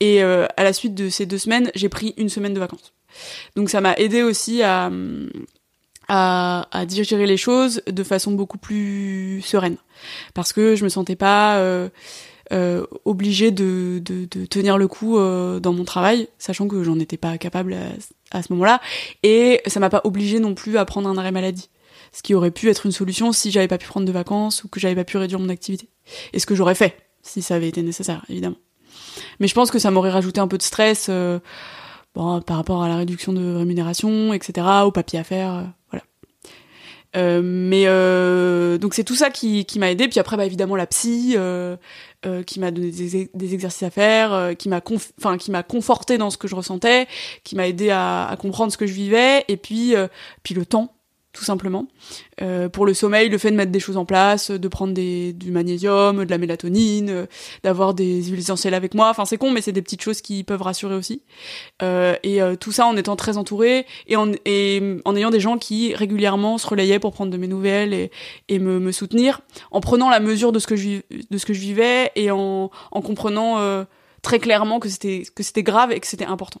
Et euh, à la suite de ces deux semaines, j'ai pris une semaine de vacances. Donc ça m'a aidé aussi à, à, digérer les choses de façon beaucoup plus sereine. Parce que je me sentais pas obligée de, de, tenir le coup dans mon travail, sachant que j'en étais pas capable à, à ce moment-là. Et ça m'a pas obligée non plus à prendre un arrêt maladie ce qui aurait pu être une solution si j'avais pas pu prendre de vacances ou que j'avais pas pu réduire mon activité. Et ce que j'aurais fait si ça avait été nécessaire, évidemment. Mais je pense que ça m'aurait rajouté un peu de stress euh, bon, par rapport à la réduction de rémunération, etc., au papier à faire, euh, voilà. Euh, mais euh, donc c'est tout ça qui, qui m'a aidé. Puis après, bah, évidemment, la psy euh, qui m'a donné des, exercices à faire, qui m'a enfin qui m'a conforté dans ce que je ressentais, qui m'a aidé à, à comprendre ce que je vivais. Et puis puis le temps tout simplement. Euh, pour le sommeil, le fait de mettre des choses en place, de prendre des, du magnésium, de la mélatonine, euh, d'avoir des huiles essentielles avec moi. Enfin, c'est con, mais c'est des petites choses qui peuvent rassurer aussi. Euh, et euh, tout ça en étant très entourée et en, et en ayant des gens qui régulièrement se relayaient pour prendre de mes nouvelles et, et me, me soutenir, en prenant la mesure de ce que je, de ce que je vivais et en, en comprenant euh, très clairement que c'était que c'était grave et que c'était important.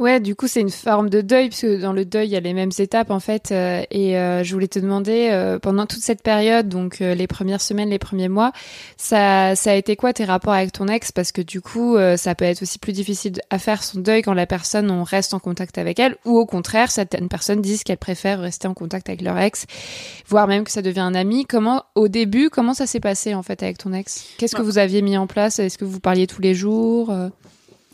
Ouais, du coup, c'est une forme de deuil, parce que dans le deuil, il y a les mêmes étapes, en fait. euh, et euh, je voulais te demander, euh, pendant toute cette période, donc euh, les premières semaines, les premiers mois, ça, ça a été quoi tes rapports avec ton ex? Parce que du coup, euh, ça peut être aussi plus difficile à faire son deuil quand la personne, on reste en contact avec elle, ou au contraire, certaines personnes disent qu'elles préfèrent rester en contact avec leur ex, voire même que ça devient un ami. Comment, au début, comment ça s'est passé, en fait, avec ton ex? Qu'est-ce que Ouais. vous aviez mis en place? Est-ce que vous parliez tous les jours Euh,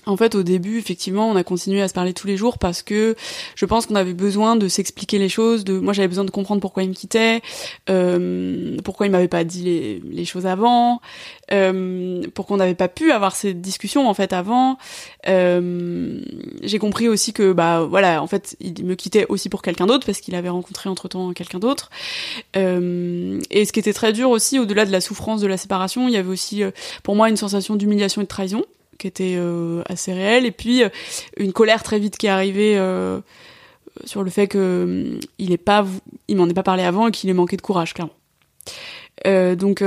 En fait, au début, effectivement, on a continué à se parler tous les jours parce que je pense qu'on avait besoin de s'expliquer les choses. De moi, j'avais besoin de comprendre pourquoi il me quittait, euh, pourquoi il m'avait pas dit les, les choses avant, euh, pourquoi on n'avait pas pu avoir ces discussions en fait avant. Euh, J'ai compris aussi que bah voilà, en fait, il me quittait aussi pour quelqu'un d'autre parce qu'il avait rencontré entre temps quelqu'un d'autre. Euh, et ce qui était très dur aussi, au-delà de la souffrance de la séparation, il y avait aussi euh, pour moi une sensation d'humiliation et de trahison qui était euh, assez réelle et puis euh, une colère très vite qui est arrivée euh, sur le fait que il est pas il m'en est pas parlé avant et qu'il ait manqué de courage clairement donc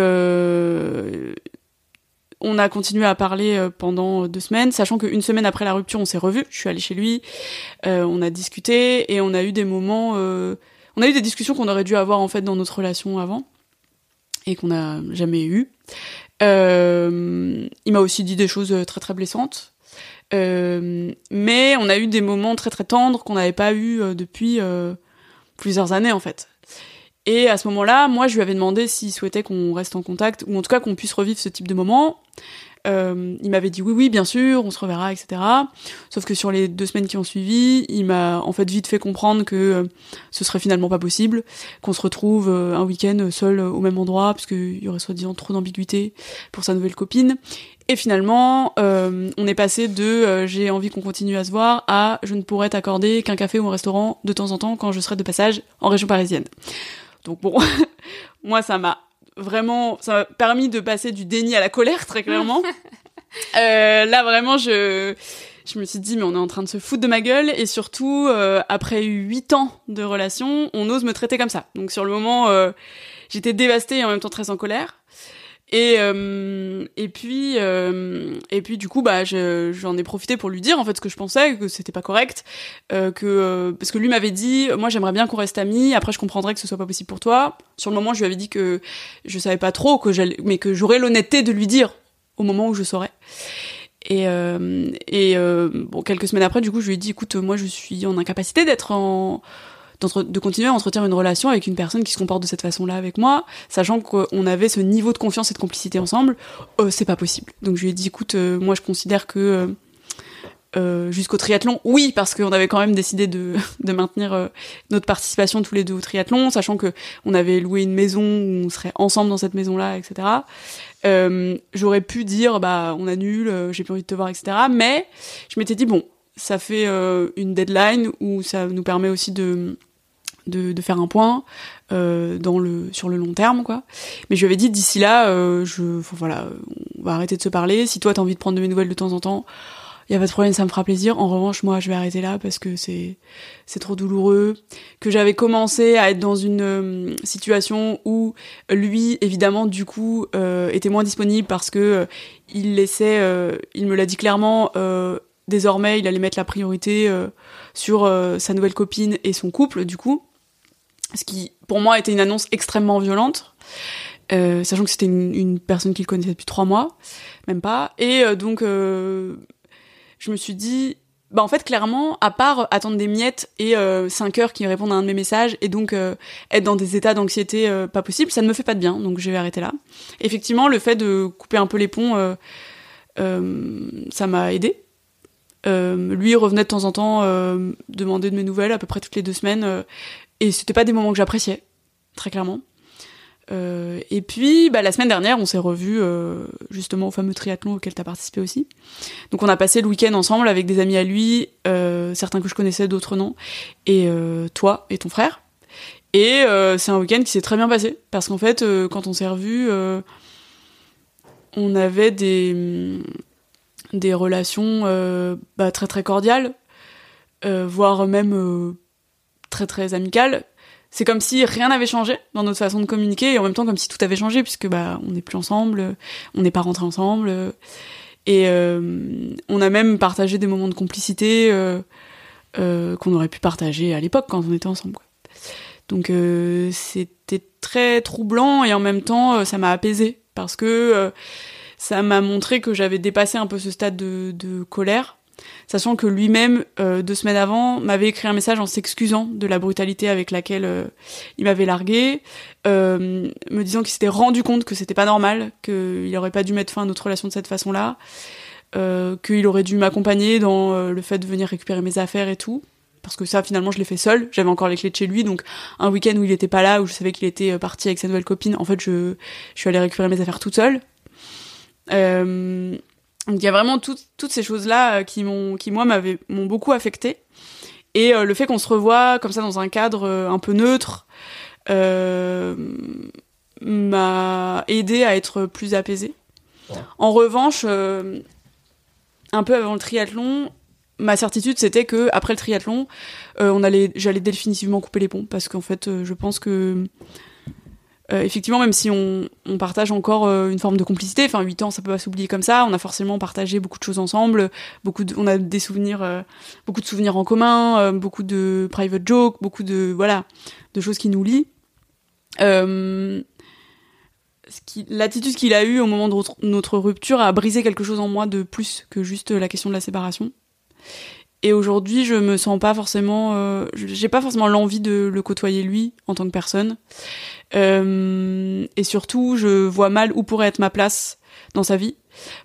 on a continué à parler pendant deux semaines, sachant qu'une semaine après la rupture, on s'est revus. Je suis allée chez lui, on a discuté et on a eu des moments, on a eu des discussions qu'on aurait dû avoir en fait dans notre relation avant et qu'on n'a jamais eu. Euh, il m'a aussi dit des choses très très blessantes. Euh, mais on a eu des moments très très tendres qu'on n'avait pas eu euh, depuis euh, plusieurs années en fait. Et à ce moment-là, moi, je lui avais demandé s'il souhaitait qu'on reste en contact, ou en tout cas qu'on puisse revivre ce type de moment. Euh, il m'avait dit oui, oui, bien sûr, on se reverra, etc. Sauf que sur les deux semaines qui ont suivi, il m'a en fait vite fait comprendre que euh, ce serait finalement pas possible, qu'on se retrouve euh, un week-end seul euh, au même endroit, parce qu'il y aurait soi-disant trop d'ambiguïté pour sa nouvelle copine. Et finalement, euh, on est passé de j'ai envie qu'on continue à se voir à je ne pourrais t'accorder qu'un café ou un restaurant de temps en temps quand je serai de passage en région parisienne. Donc bon, (laughs) moi ça m'a vraiment, ça m'a permis de passer du déni à la colère très clairement. (laughs) Euh, là vraiment, je, je me suis dit mais on est en train de se foutre de ma gueule et surtout euh, après huit ans de relation, on ose me traiter comme ça. Donc sur le moment, euh, j'étais dévastée et en même temps très en colère. Et euh, et puis euh, et puis du coup bah je- j'en ai profité pour lui dire en fait ce que je pensais que c'était pas correct euh, que parce que lui m'avait dit moi j'aimerais bien qu'on reste amis après je comprendrais que ce soit pas possible pour toi. Sur le moment je lui avais dit que je savais pas trop que j'allais mais que j'aurais l'honnêteté de lui dire au moment où je saurais. Et et bon quelques semaines après du coup je lui ai dit écoute moi je suis en incapacité d'être en de continuer à entretenir une relation avec une personne qui se comporte de cette façon-là avec moi, sachant qu'on avait ce niveau de confiance et de complicité ensemble, euh, c'est pas possible. Donc je lui ai dit, écoute, euh, moi je considère que euh, jusqu'au triathlon, oui, parce qu'on avait quand même décidé de, (laughs) de maintenir notre participation tous les deux au triathlon, sachant que on avait loué une maison où on serait ensemble dans cette maison-là, etc. J'aurais pu dire, bah, on annule, j'ai plus envie de te voir, etc. Mais je m'étais dit, bon, ça fait euh, une deadline où ça nous permet aussi de de, de faire un point euh, dans le sur le long terme quoi. Mais je lui avais dit d'ici là euh, je voilà on va arrêter de se parler. Si toi t'as envie de prendre de mes nouvelles de temps en temps y a pas de problème ça me fera plaisir. En revanche moi je vais arrêter là parce que c'est c'est trop douloureux. Que j'avais commencé à être dans une euh, situation où lui évidemment du coup euh, était moins disponible parce que euh, il laissait euh, il me l'a dit clairement désormais il allait mettre la priorité euh, sur euh, sa nouvelle copine et son couple du coup. Ce qui pour moi était une annonce extrêmement violente euh, sachant que c'était une, personne qu'il connaissait depuis trois mois même pas. Et donc je me suis dit bah en fait clairement à part attendre des miettes et 5 heures qui répondent à un de mes messages et donc être dans des états d'anxiété pas possible ça ne me fait pas de bien donc je vais arrêter là. Effectivement le fait de couper un peu les ponts ça m'a aidé euh, lui revenait de temps en temps euh, demander de mes nouvelles à peu près toutes les deux semaines euh, et c'était pas des moments que j'appréciais très clairement. Euh, et puis bah, la semaine dernière on s'est revus justement au fameux triathlon auquel tu as participé aussi. Donc on a passé le week-end ensemble avec des amis à lui certains que je connaissais d'autres non et toi et ton frère. Et c'est un week-end qui s'est très bien passé parce qu'en fait quand on s'est revus on avait des des relations euh, bah, très très cordiales, euh, voire même euh, très très amicales. C'est comme si rien n'avait changé dans notre façon de communiquer et en même temps comme si tout avait changé puisque bah on n'est plus ensemble, on n'est pas rentrés ensemble et on a même partagé des moments de complicité qu'on aurait pu partager à l'époque quand on était ensemble. Donc c'était très troublant et en même temps ça m'a apaisé parce que ça m'a montré que j'avais dépassé un peu ce stade de, colère, sachant que lui-même, euh, deux semaines avant, m'avait écrit un message en s'excusant de la brutalité avec laquelle euh, il m'avait largué, euh, me disant qu'il s'était rendu compte que c'était pas normal, qu'il aurait pas dû mettre fin à notre relation de cette façon-là, qu'il aurait dû m'accompagner dans le fait de venir récupérer mes affaires et tout. Parce que ça, finalement, je l'ai fait seul. J'avais encore les clés de chez lui, donc un week-end où il était pas là, où je savais qu'il était parti avec sa nouvelle copine, en fait, je, je suis allée récupérer mes affaires toute seule. Euh, donc il y a vraiment tout- toutes ces choses-là euh, qui m'ont, qui moi m'avaient, m'ont beaucoup affecté. Et euh, le fait qu'on se revoie comme ça dans un cadre un peu neutre m'a aidé à être plus apaisée. En revanche, un peu avant le triathlon, ma certitude c'était que après le triathlon, euh, on allait, j'allais définitivement couper les ponts parce qu'en fait, euh, je pense que euh, effectivement, même si on, partage encore euh, une forme de complicité, enfin 8 ans, ça peut pas s'oublier comme ça. On a forcément partagé beaucoup de choses ensemble, on a des souvenirs, euh, beaucoup de souvenirs en commun, beaucoup de private jokes, beaucoup de voilà, de choses qui nous lient. L'attitude qu'il a eue au moment de notre rupture a brisé quelque chose en moi de plus que juste la question de la séparation. Et aujourd'hui, je me sens pas forcément, euh, j'ai pas forcément l'envie de le côtoyer lui en tant que personne. Euh, et surtout, je vois mal où pourrait être ma place dans sa vie,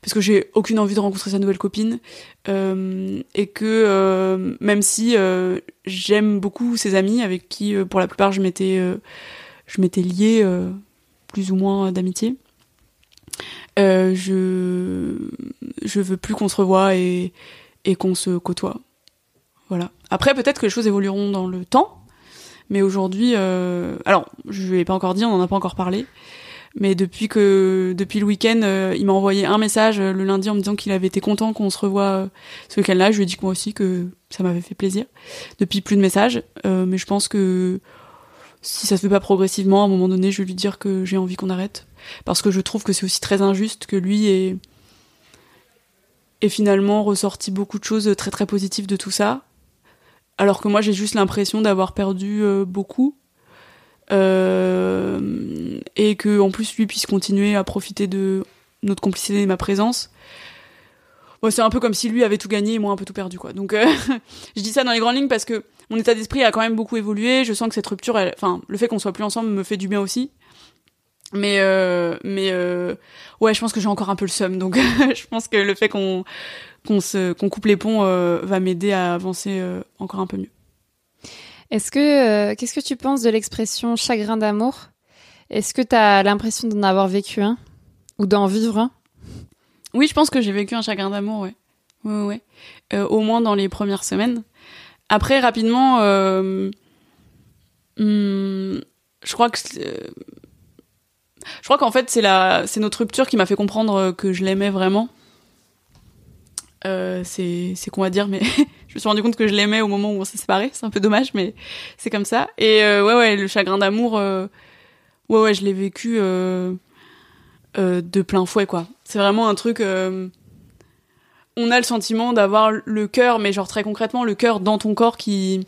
parce que j'ai aucune envie de rencontrer sa nouvelle copine, euh, et que même si j'aime beaucoup ses amis avec qui, pour la plupart, je m'étais, je m'étais liée plus ou moins d'amitié, je, je veux plus qu'on se revoie et qu'on se côtoie. Voilà. Après, peut-être que les choses évolueront dans le temps, mais aujourd'hui, euh, alors, je lui ai pas encore dit, on en a pas encore parlé, mais depuis que, depuis le week-end, euh, il m'a envoyé un message euh, le lundi en me disant qu'il avait été content qu'on se revoie ce week-end-là. Je lui ai dit que moi aussi que ça m'avait fait plaisir. Depuis, plus de messages, mais je pense que si ça se fait pas progressivement, à un moment donné, je vais lui dire que j'ai envie qu'on arrête, parce que je trouve que c'est aussi très injuste que lui ait, ait finalement ressorti beaucoup de choses très très positives de tout ça, alors que moi j'ai juste l'impression d'avoir perdu euh, beaucoup euh, et que en plus lui puisse continuer à profiter de notre complicité et de ma présence. Bon, c'est un peu comme si lui avait tout gagné et moi un peu tout perdu quoi. Donc euh, (laughs) je dis ça dans les grandes lignes parce que mon état d'esprit a quand même beaucoup évolué. Je sens que cette rupture, enfin le fait qu'on soit plus ensemble me fait du bien aussi. Mais mais euh, ouais, je pense que j'ai encore un peu le seum. Donc (laughs) je pense que le fait qu'on qu'on coupe les ponts euh, va m'aider à avancer euh, encore un peu mieux. Est-ce que euh, qu'est-ce que tu penses de l'expression chagrin d'amour Est-ce que tu as l'impression d'en avoir vécu un ou d'en vivre un? Oui, je pense que j'ai vécu un chagrin d'amour, ouais. Ouais, ouais. Euh, au moins dans les premières semaines. Après, rapidement, euh, hum, je crois que euh, je crois qu'en fait c'est la c'est notre rupture qui m'a fait comprendre que je l'aimais vraiment. Euh, c'est qu'on va dire, mais (laughs) je me suis rendu compte que je l'aimais au moment où on s'est séparés. C'est un peu dommage, mais c'est comme ça. Et euh, ouais, ouais, le chagrin d'amour, euh, ouais, ouais, je l'ai vécu euh, euh, de plein fouet, quoi. C'est vraiment un truc. euh, on a le sentiment d'avoir le cœur, mais genre très concrètement, le cœur dans ton corps qui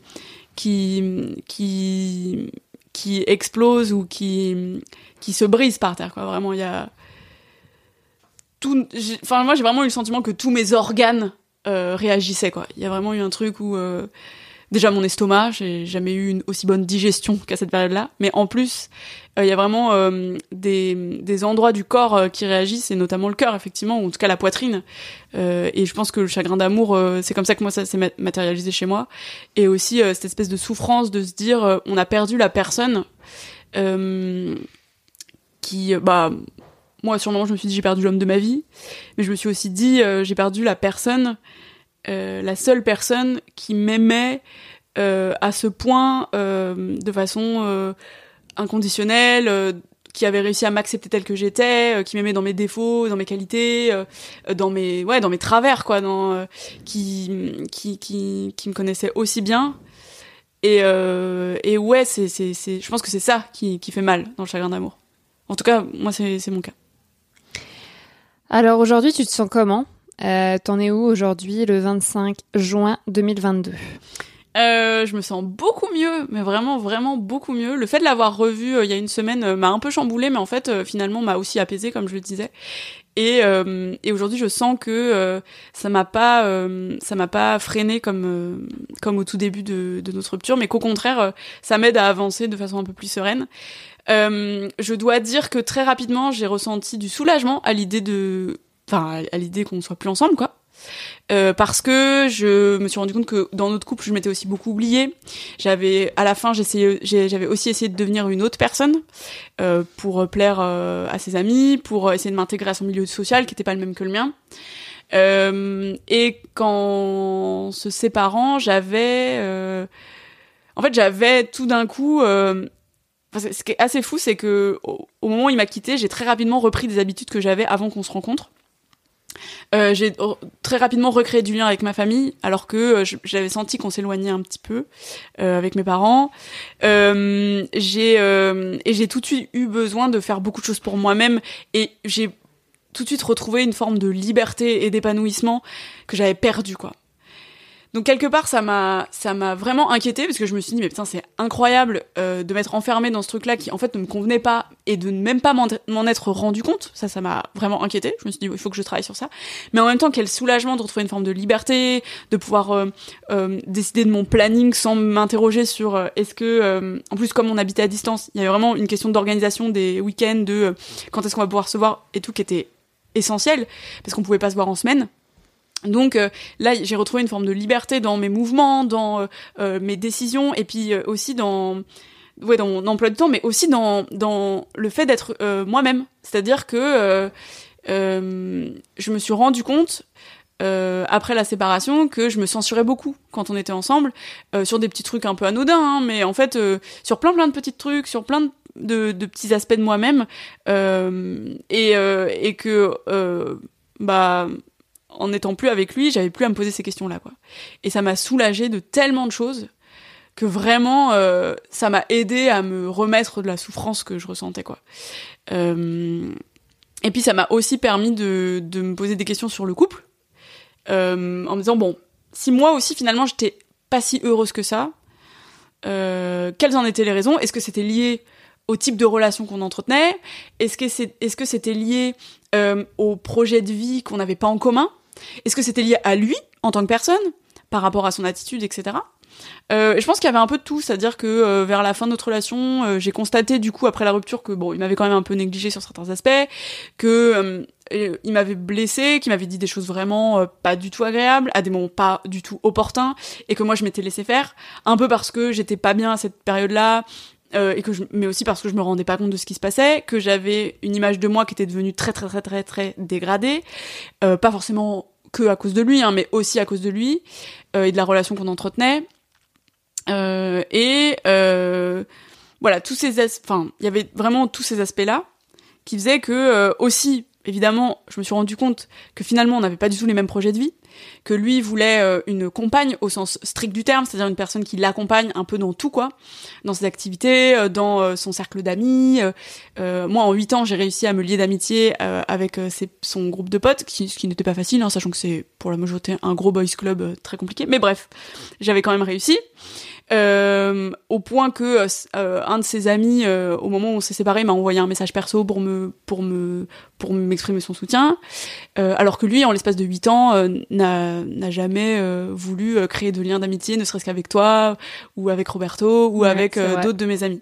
qui qui qui explose ou qui qui se brise par terre, quoi. Vraiment, il y a tout. Enfin, moi, j'ai vraiment eu le sentiment que tous mes organes euh, réagissaient, quoi. Il y a vraiment eu un truc où euh, déjà mon estomac, j'ai jamais eu une aussi bonne digestion qu'à cette période-là, mais en plus, euh, il y a vraiment euh, des, des endroits du corps euh, qui réagissent, et notamment le cœur, effectivement, ou en tout cas la poitrine. Et je pense que le chagrin d'amour, c'est comme ça que moi ça s'est mat- matérialisé chez moi. Et aussi cette espèce de souffrance de se dire, on a perdu la personne qui, bah, moi sur le moment je me suis dit j'ai perdu l'homme de ma vie, mais je me suis aussi dit euh, j'ai perdu la personne, euh, la seule personne qui m'aimait euh, à ce point de façon inconditionnelle, qui avait réussi à m'accepter telle que j'étais, qui m'aimait dans mes défauts, dans mes qualités, dans mes ouais dans mes travers quoi, qui qui qui qui me connaissait aussi bien. Et et ouais c'est c'est je pense que c'est ça qui qui fait mal dans le chagrin d'amour. En tout cas moi c'est c'est mon cas. Alors aujourd'hui, tu te sens comment? Euh, T'en es où aujourd'hui, le 25 juin 2022 Euh, je me sens beaucoup mieux, mais vraiment, vraiment beaucoup mieux. Le fait de l'avoir revu euh, il y a une semaine euh, m'a un peu chamboulé, mais en fait, euh, finalement, m'a aussi apaisé, comme je le disais. Et, et aujourd'hui, je sens que ça m'a pas, ça m'a pas freiné comme comme au tout début de, de notre rupture, mais qu'au contraire, ça m'aide à avancer de façon un peu plus sereine. Euh, je dois dire que très rapidement, j'ai ressenti du soulagement à l'idée de, enfin, à l'idée qu'on soit plus ensemble, quoi. euh, parce que je me suis rendu compte que dans notre couple, je m'étais aussi beaucoup oubliée. J'avais, à la fin, j'avais aussi essayé de devenir une autre personne euh, pour plaire à ses amis, pour essayer de m'intégrer à son milieu social qui n'était pas le même que le mien. Et qu'en se séparant, j'avais, en fait, j'avais tout d'un coup. Ce qui est assez fou, c'est que au, moment où il m'a quitté, j'ai très rapidement repris des habitudes que j'avais avant qu'on se rencontre. Euh, j'ai oh, très rapidement recréé du lien avec ma famille, alors que euh, j'avais senti qu'on s'éloignait un petit peu euh, avec mes parents. Euh, j'ai euh, et j'ai tout de suite eu besoin de faire beaucoup de choses pour moi-même, et j'ai tout de suite retrouvé une forme de liberté et d'épanouissement que j'avais perdu, quoi. Donc quelque part, ça m'a, ça m'a vraiment inquiété parce que je me suis dit mais putain c'est incroyable euh, de m'être enfermée dans ce truc-là qui en fait ne me convenait pas et de ne même pas m'en, être rendu compte. Ça, ça m'a vraiment inquiété. Je me suis dit il faut que je travaille sur ça. Mais en même temps, quel soulagement de retrouver une forme de liberté, de pouvoir euh, euh, décider de mon planning sans m'interroger sur euh, est-ce que, euh, en plus comme on habitait à distance, il y avait vraiment une question d'organisation des week-ends, de quand est-ce qu'on va pouvoir se voir et tout qui était essentiel parce qu'on pouvait pas se voir en semaine. Donc euh, là, j'ai retrouvé une forme de liberté dans mes mouvements, dans euh, euh, mes décisions, et puis euh, aussi dans ouais dans mon emploi de temps, mais aussi dans dans le fait d'être euh, moi-même. C'est-à-dire que euh, je me suis rendu compte euh, après la séparation que je me censurais beaucoup quand on était ensemble euh, sur des petits trucs un peu anodins, hein, mais en fait euh, sur plein plein de petits trucs, sur plein de de, de petits aspects de moi-même et, et que bah en n'étant plus avec lui, j'avais plus à me poser ces questions-là, quoi. Et ça m'a soulagé de tellement de choses que vraiment, euh, ça m'a aidé à me remettre de la souffrance que je ressentais, quoi. Euh, et puis ça m'a aussi permis de, me poser des questions sur le couple, euh, en me disant bon, si moi aussi finalement j'étais pas si heureuse que ça, quelles en étaient les raisons? Est-ce que c'était lié au type de relation qu'on entretenait? Est-ce que est-ce c'était lié au projet de vie qu'on n'avait pas en commun? Est-ce que c'était lié à lui en tant que personne par rapport à son attitude, etc. Euh, je pense qu'il y avait un peu de tout, c'est-à-dire que euh, vers la fin de notre relation, euh, j'ai constaté du coup après la rupture que bon, il m'avait quand même un peu négligé sur certains aspects, que il m'avait blessé, qu'il m'avait dit des choses vraiment pas du tout agréables, à des moments pas du tout opportuns, et que moi je m'étais laissé faire, un peu parce que j'étais pas bien à cette période-là, et que mais aussi parce que je me rendais pas compte de ce qui se passait, que j'avais une image de moi qui était devenue très très très très très dégradée, pas forcément que à cause de lui, hein, mais aussi à cause de lui euh, et de la relation qu'on entretenait. Euh, et euh, voilà, tous ces, enfin, il y avait vraiment tous ces aspects-là qui faisaient que aussi, évidemment, je me suis rendu compte que finalement, on n'avait pas du tout les mêmes projets de vie, que lui voulait euh, une compagne au sens strict du terme, c'est-à-dire une personne qui l'accompagne un peu dans tout, quoi, dans ses activités, euh, dans euh, son cercle d'amis. moi, en huit ans, j'ai réussi à me lier d'amitié avec son groupe de potes, qui, ce qui n'était pas facile, hein, sachant que c'est pour la majorité un gros boys club très compliqué. Mais bref, j'avais quand même réussi. Euh, au point que euh, euh, un de ses amis, euh, au moment où on s'est séparés, m'a envoyé un message perso pour me pour me pour m'exprimer son soutien, Euh, alors que lui, en l'espace de 8 ans, euh, n'a n'a jamais euh, voulu créer de liens d'amitié, ne serait-ce qu'avec toi ou avec Roberto ou Ouais, avec d'autres de mes amis.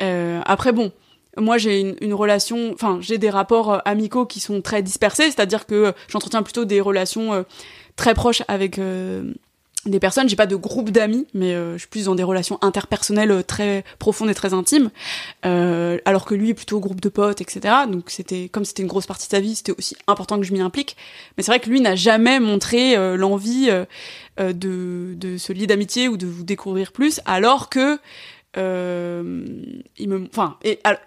Euh, après, bon. Moi, j'ai une, une relation, enfin, j'ai des rapports amicaux qui sont très dispersés, c'est-à-dire que j'entretiens plutôt des relations euh, très proches avec euh, des personnes. J'ai pas de groupe d'amis, mais euh, je suis plus dans des relations interpersonnelles euh, très profondes et très intimes. Euh, alors que lui est plutôt groupe de potes, etc. Donc c'était comme c'était une grosse partie de sa vie, c'était aussi important que je m'y implique. Mais c'est vrai que lui n'a jamais montré euh, l'envie de, de se lier d'amitié ou de vous découvrir plus, alors que il me, enfin,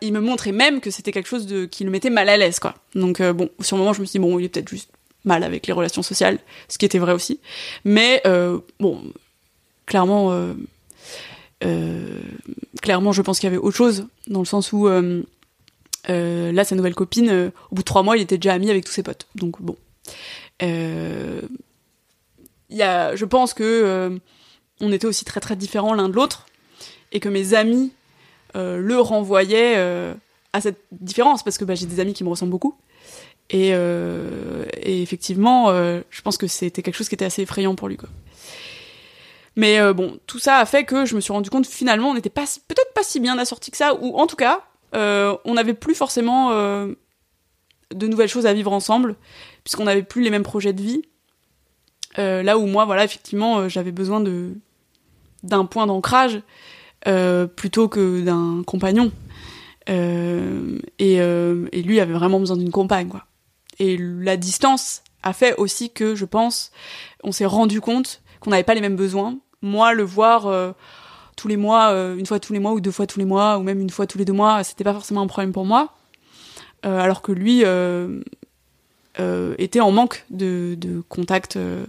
il me montrait même que c'était quelque chose de qui le mettait mal à l'aise, quoi. Donc bon, sur le moment, je me suis dit bon, il est peut-être juste mal avec les relations sociales, ce qui était vrai aussi. Mais euh, bon, clairement, euh, euh, clairement, je pense qu'il y avait autre chose dans le sens où là, sa nouvelle copine, au bout de trois mois, il était déjà ami avec tous ses potes. Donc bon, y a, je pense que on était aussi très très différents l'un de l'autre et que mes amis le renvoyaient à cette différence parce que bah, j'ai des amis qui me ressemblent beaucoup et, euh, et effectivement euh, je pense que c'était quelque chose qui était assez effrayant pour lui mais euh, bon tout ça a fait que je me suis rendu compte finalement on n'était pas peut-être pas si bien assortis que ça ou en tout cas on n'avait plus forcément de nouvelles choses à vivre ensemble puisqu'on n'avait plus les mêmes projets de vie là où moi, voilà, effectivement, j'avais besoin de d'un point d'ancrage plutôt que d'un compagnon. Et, euh, et lui avait vraiment besoin d'une compagne, quoi. Et la distance a fait aussi que, je pense, on s'est rendu compte qu'on n'avait pas les mêmes besoins. Moi, le voir euh, tous les mois, euh, une fois tous les mois ou deux fois tous les mois, ou même une fois tous les deux mois, c'était pas forcément un problème pour moi. Euh, alors que lui euh, euh, était en manque de, de contact euh,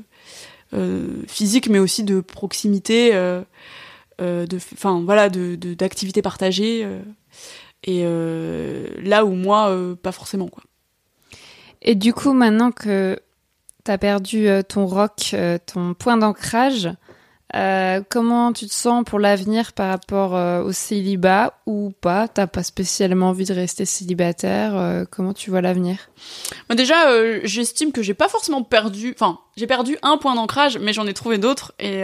physique, mais aussi de proximité, de, enfin voilà, de partagées. euh, et là où moi, pas forcément quoi. Et du coup, maintenant que tu as perdu euh, ton rock, euh, ton point d'ancrage, euh, comment tu te sens pour l'avenir par rapport au célibat ou pas? T'as pas spécialement envie de rester célibataire Comment tu vois l'avenir? Moi, déjà, j'estime que j'ai pas forcément perdu. Enfin, j'ai perdu un point d'ancrage, mais j'en ai trouvé d'autres. Et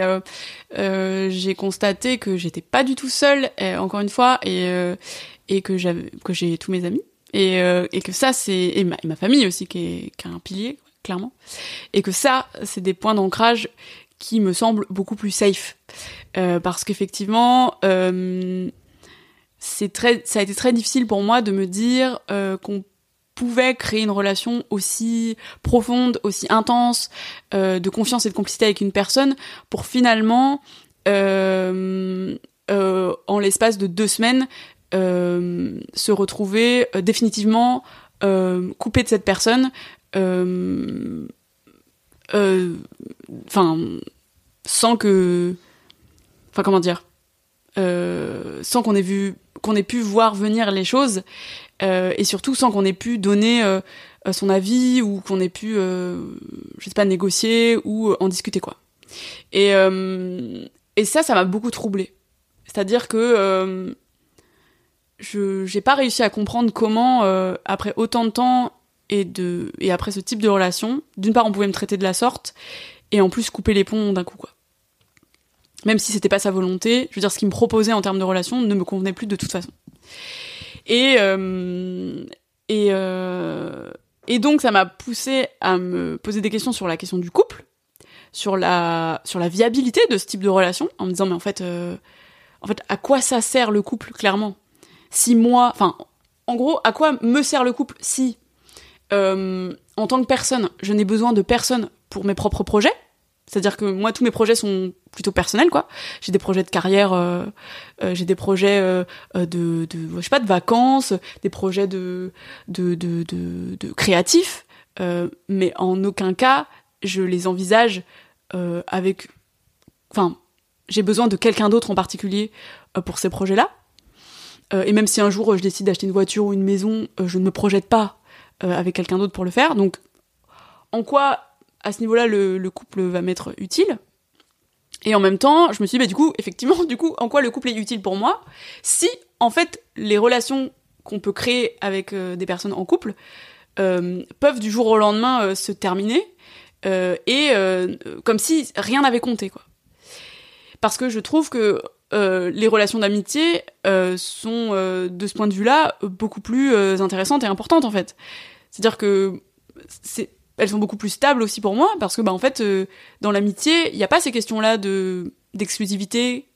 j'ai constaté que j'étais pas du tout seule, encore une fois, et que j'ai tous mes amis. Et, euh, et que ça, c'est et ma, famille aussi qui est, un pilier clairement. Et que ça, c'est des points d'ancrage qui me semblent beaucoup plus safe, Euh, parce qu'effectivement. Euh, c'est très, ça a été très difficile pour moi de me dire qu'on pouvait créer une relation aussi profonde, aussi intense, de confiance et de complicité avec une personne, pour finalement, en l'espace de deux semaines, se retrouver euh, définitivement euh, coupé de cette personne. euh, euh, Enfin, sans que, enfin comment dire, euh, sans qu'on ait vu, qu'on ait pu voir venir les choses euh, et surtout sans qu'on ait pu donner euh, euh, son avis ou qu'on ait pu, euh, je sais pas, négocier ou euh, en discuter quoi. Et euh, et ça, ça m'a beaucoup troublée. C'est-à-dire que euh, je j'ai pas réussi à comprendre comment euh, après autant de temps et de et après ce type de relation, d'une part on pouvait me traiter de la sorte et en plus couper les ponts d'un coup quoi. Même si c'était pas sa volonté, je veux dire ce qu'il me proposait en termes de relation ne me convenait plus de toute façon. Et euh, et euh, et donc ça m'a poussé à me poser des questions sur la question du couple, sur la sur la viabilité de ce type de relation, en me disant mais en fait en fait à quoi ça sert le couple clairement? Si moi, enfin en gros à quoi me sert le couple si euh, en tant que personne je n'ai besoin de personne pour mes propres projets? C'est-à-dire que moi, tous mes projets sont plutôt personnels, quoi. J'ai des projets de carrière, euh, euh, j'ai des projets de, pas, de vacances, des projets de, de, de, de, de créatifs, mais en aucun cas je les envisage avec, enfin, j'ai besoin de quelqu'un d'autre en particulier pour ces projets-là. Euh, et même si un jour euh, je décide d'acheter une voiture ou une maison, euh, je ne me projette pas avec quelqu'un d'autre pour le faire. Donc, en quoi à ce niveau-là, le, le couple va m'être utile? Et en même temps, je me suis dit, bah, du coup, (laughs) effectivement, du coup, en quoi le couple est utile pour moi? Si, en fait, les relations qu'on peut créer avec des personnes en couple peuvent du jour au lendemain se terminer et comme si rien n'avait compté, quoi. Parce que je trouve que euh, les relations d'amitié euh, sont, euh, de ce point de vue-là, beaucoup plus intéressantes et importantes, en fait. C'est-à-dire que elles sont beaucoup plus stables aussi pour moi parce que bah en fait dans l'amitié il n'y a pas ces questions là de d'exclusivité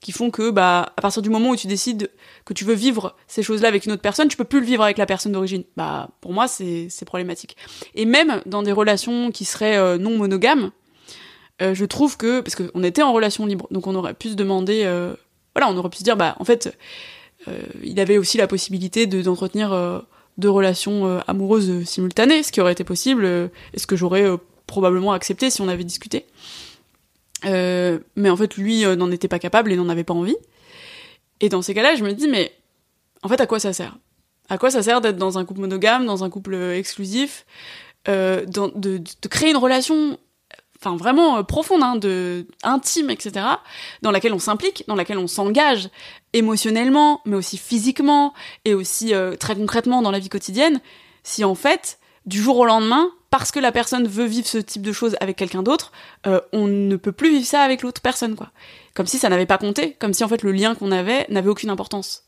qui font que bah à partir du moment où tu décides que tu veux vivre ces choses là avec une autre personne tu peux plus le vivre avec la personne d'origine bah pour moi c'est problématique et même dans des relations qui seraient non monogames euh, je trouve que parce qu'on était en relation libre donc on aurait pu se demander euh, voilà on aurait pu se dire bah en fait euh, il avait aussi la possibilité de d'entretenir euh, deux relations euh, amoureuses simultanées, ce qui aurait été possible et ce que j'aurais probablement accepté si on avait discuté. Mais en fait, lui n'en était pas capable et n'en avait pas envie. Et dans ces cas-là, je me dis, mais en fait, à quoi ça sert? À quoi ça sert d'être dans un couple monogame, dans un couple exclusif, de, de créer une relation enfin vraiment euh, profonde, hein, intime, etc., dans laquelle on s'implique, dans laquelle on s'engage émotionnellement, mais aussi physiquement et aussi euh, très concrètement dans la vie quotidienne, si en fait, du jour au lendemain, parce que la personne veut vivre ce type de choses avec quelqu'un d'autre, euh, on ne peut plus vivre ça avec l'autre personne, quoi. Comme si ça n'avait pas compté, comme si en fait le lien qu'on avait n'avait aucune importance.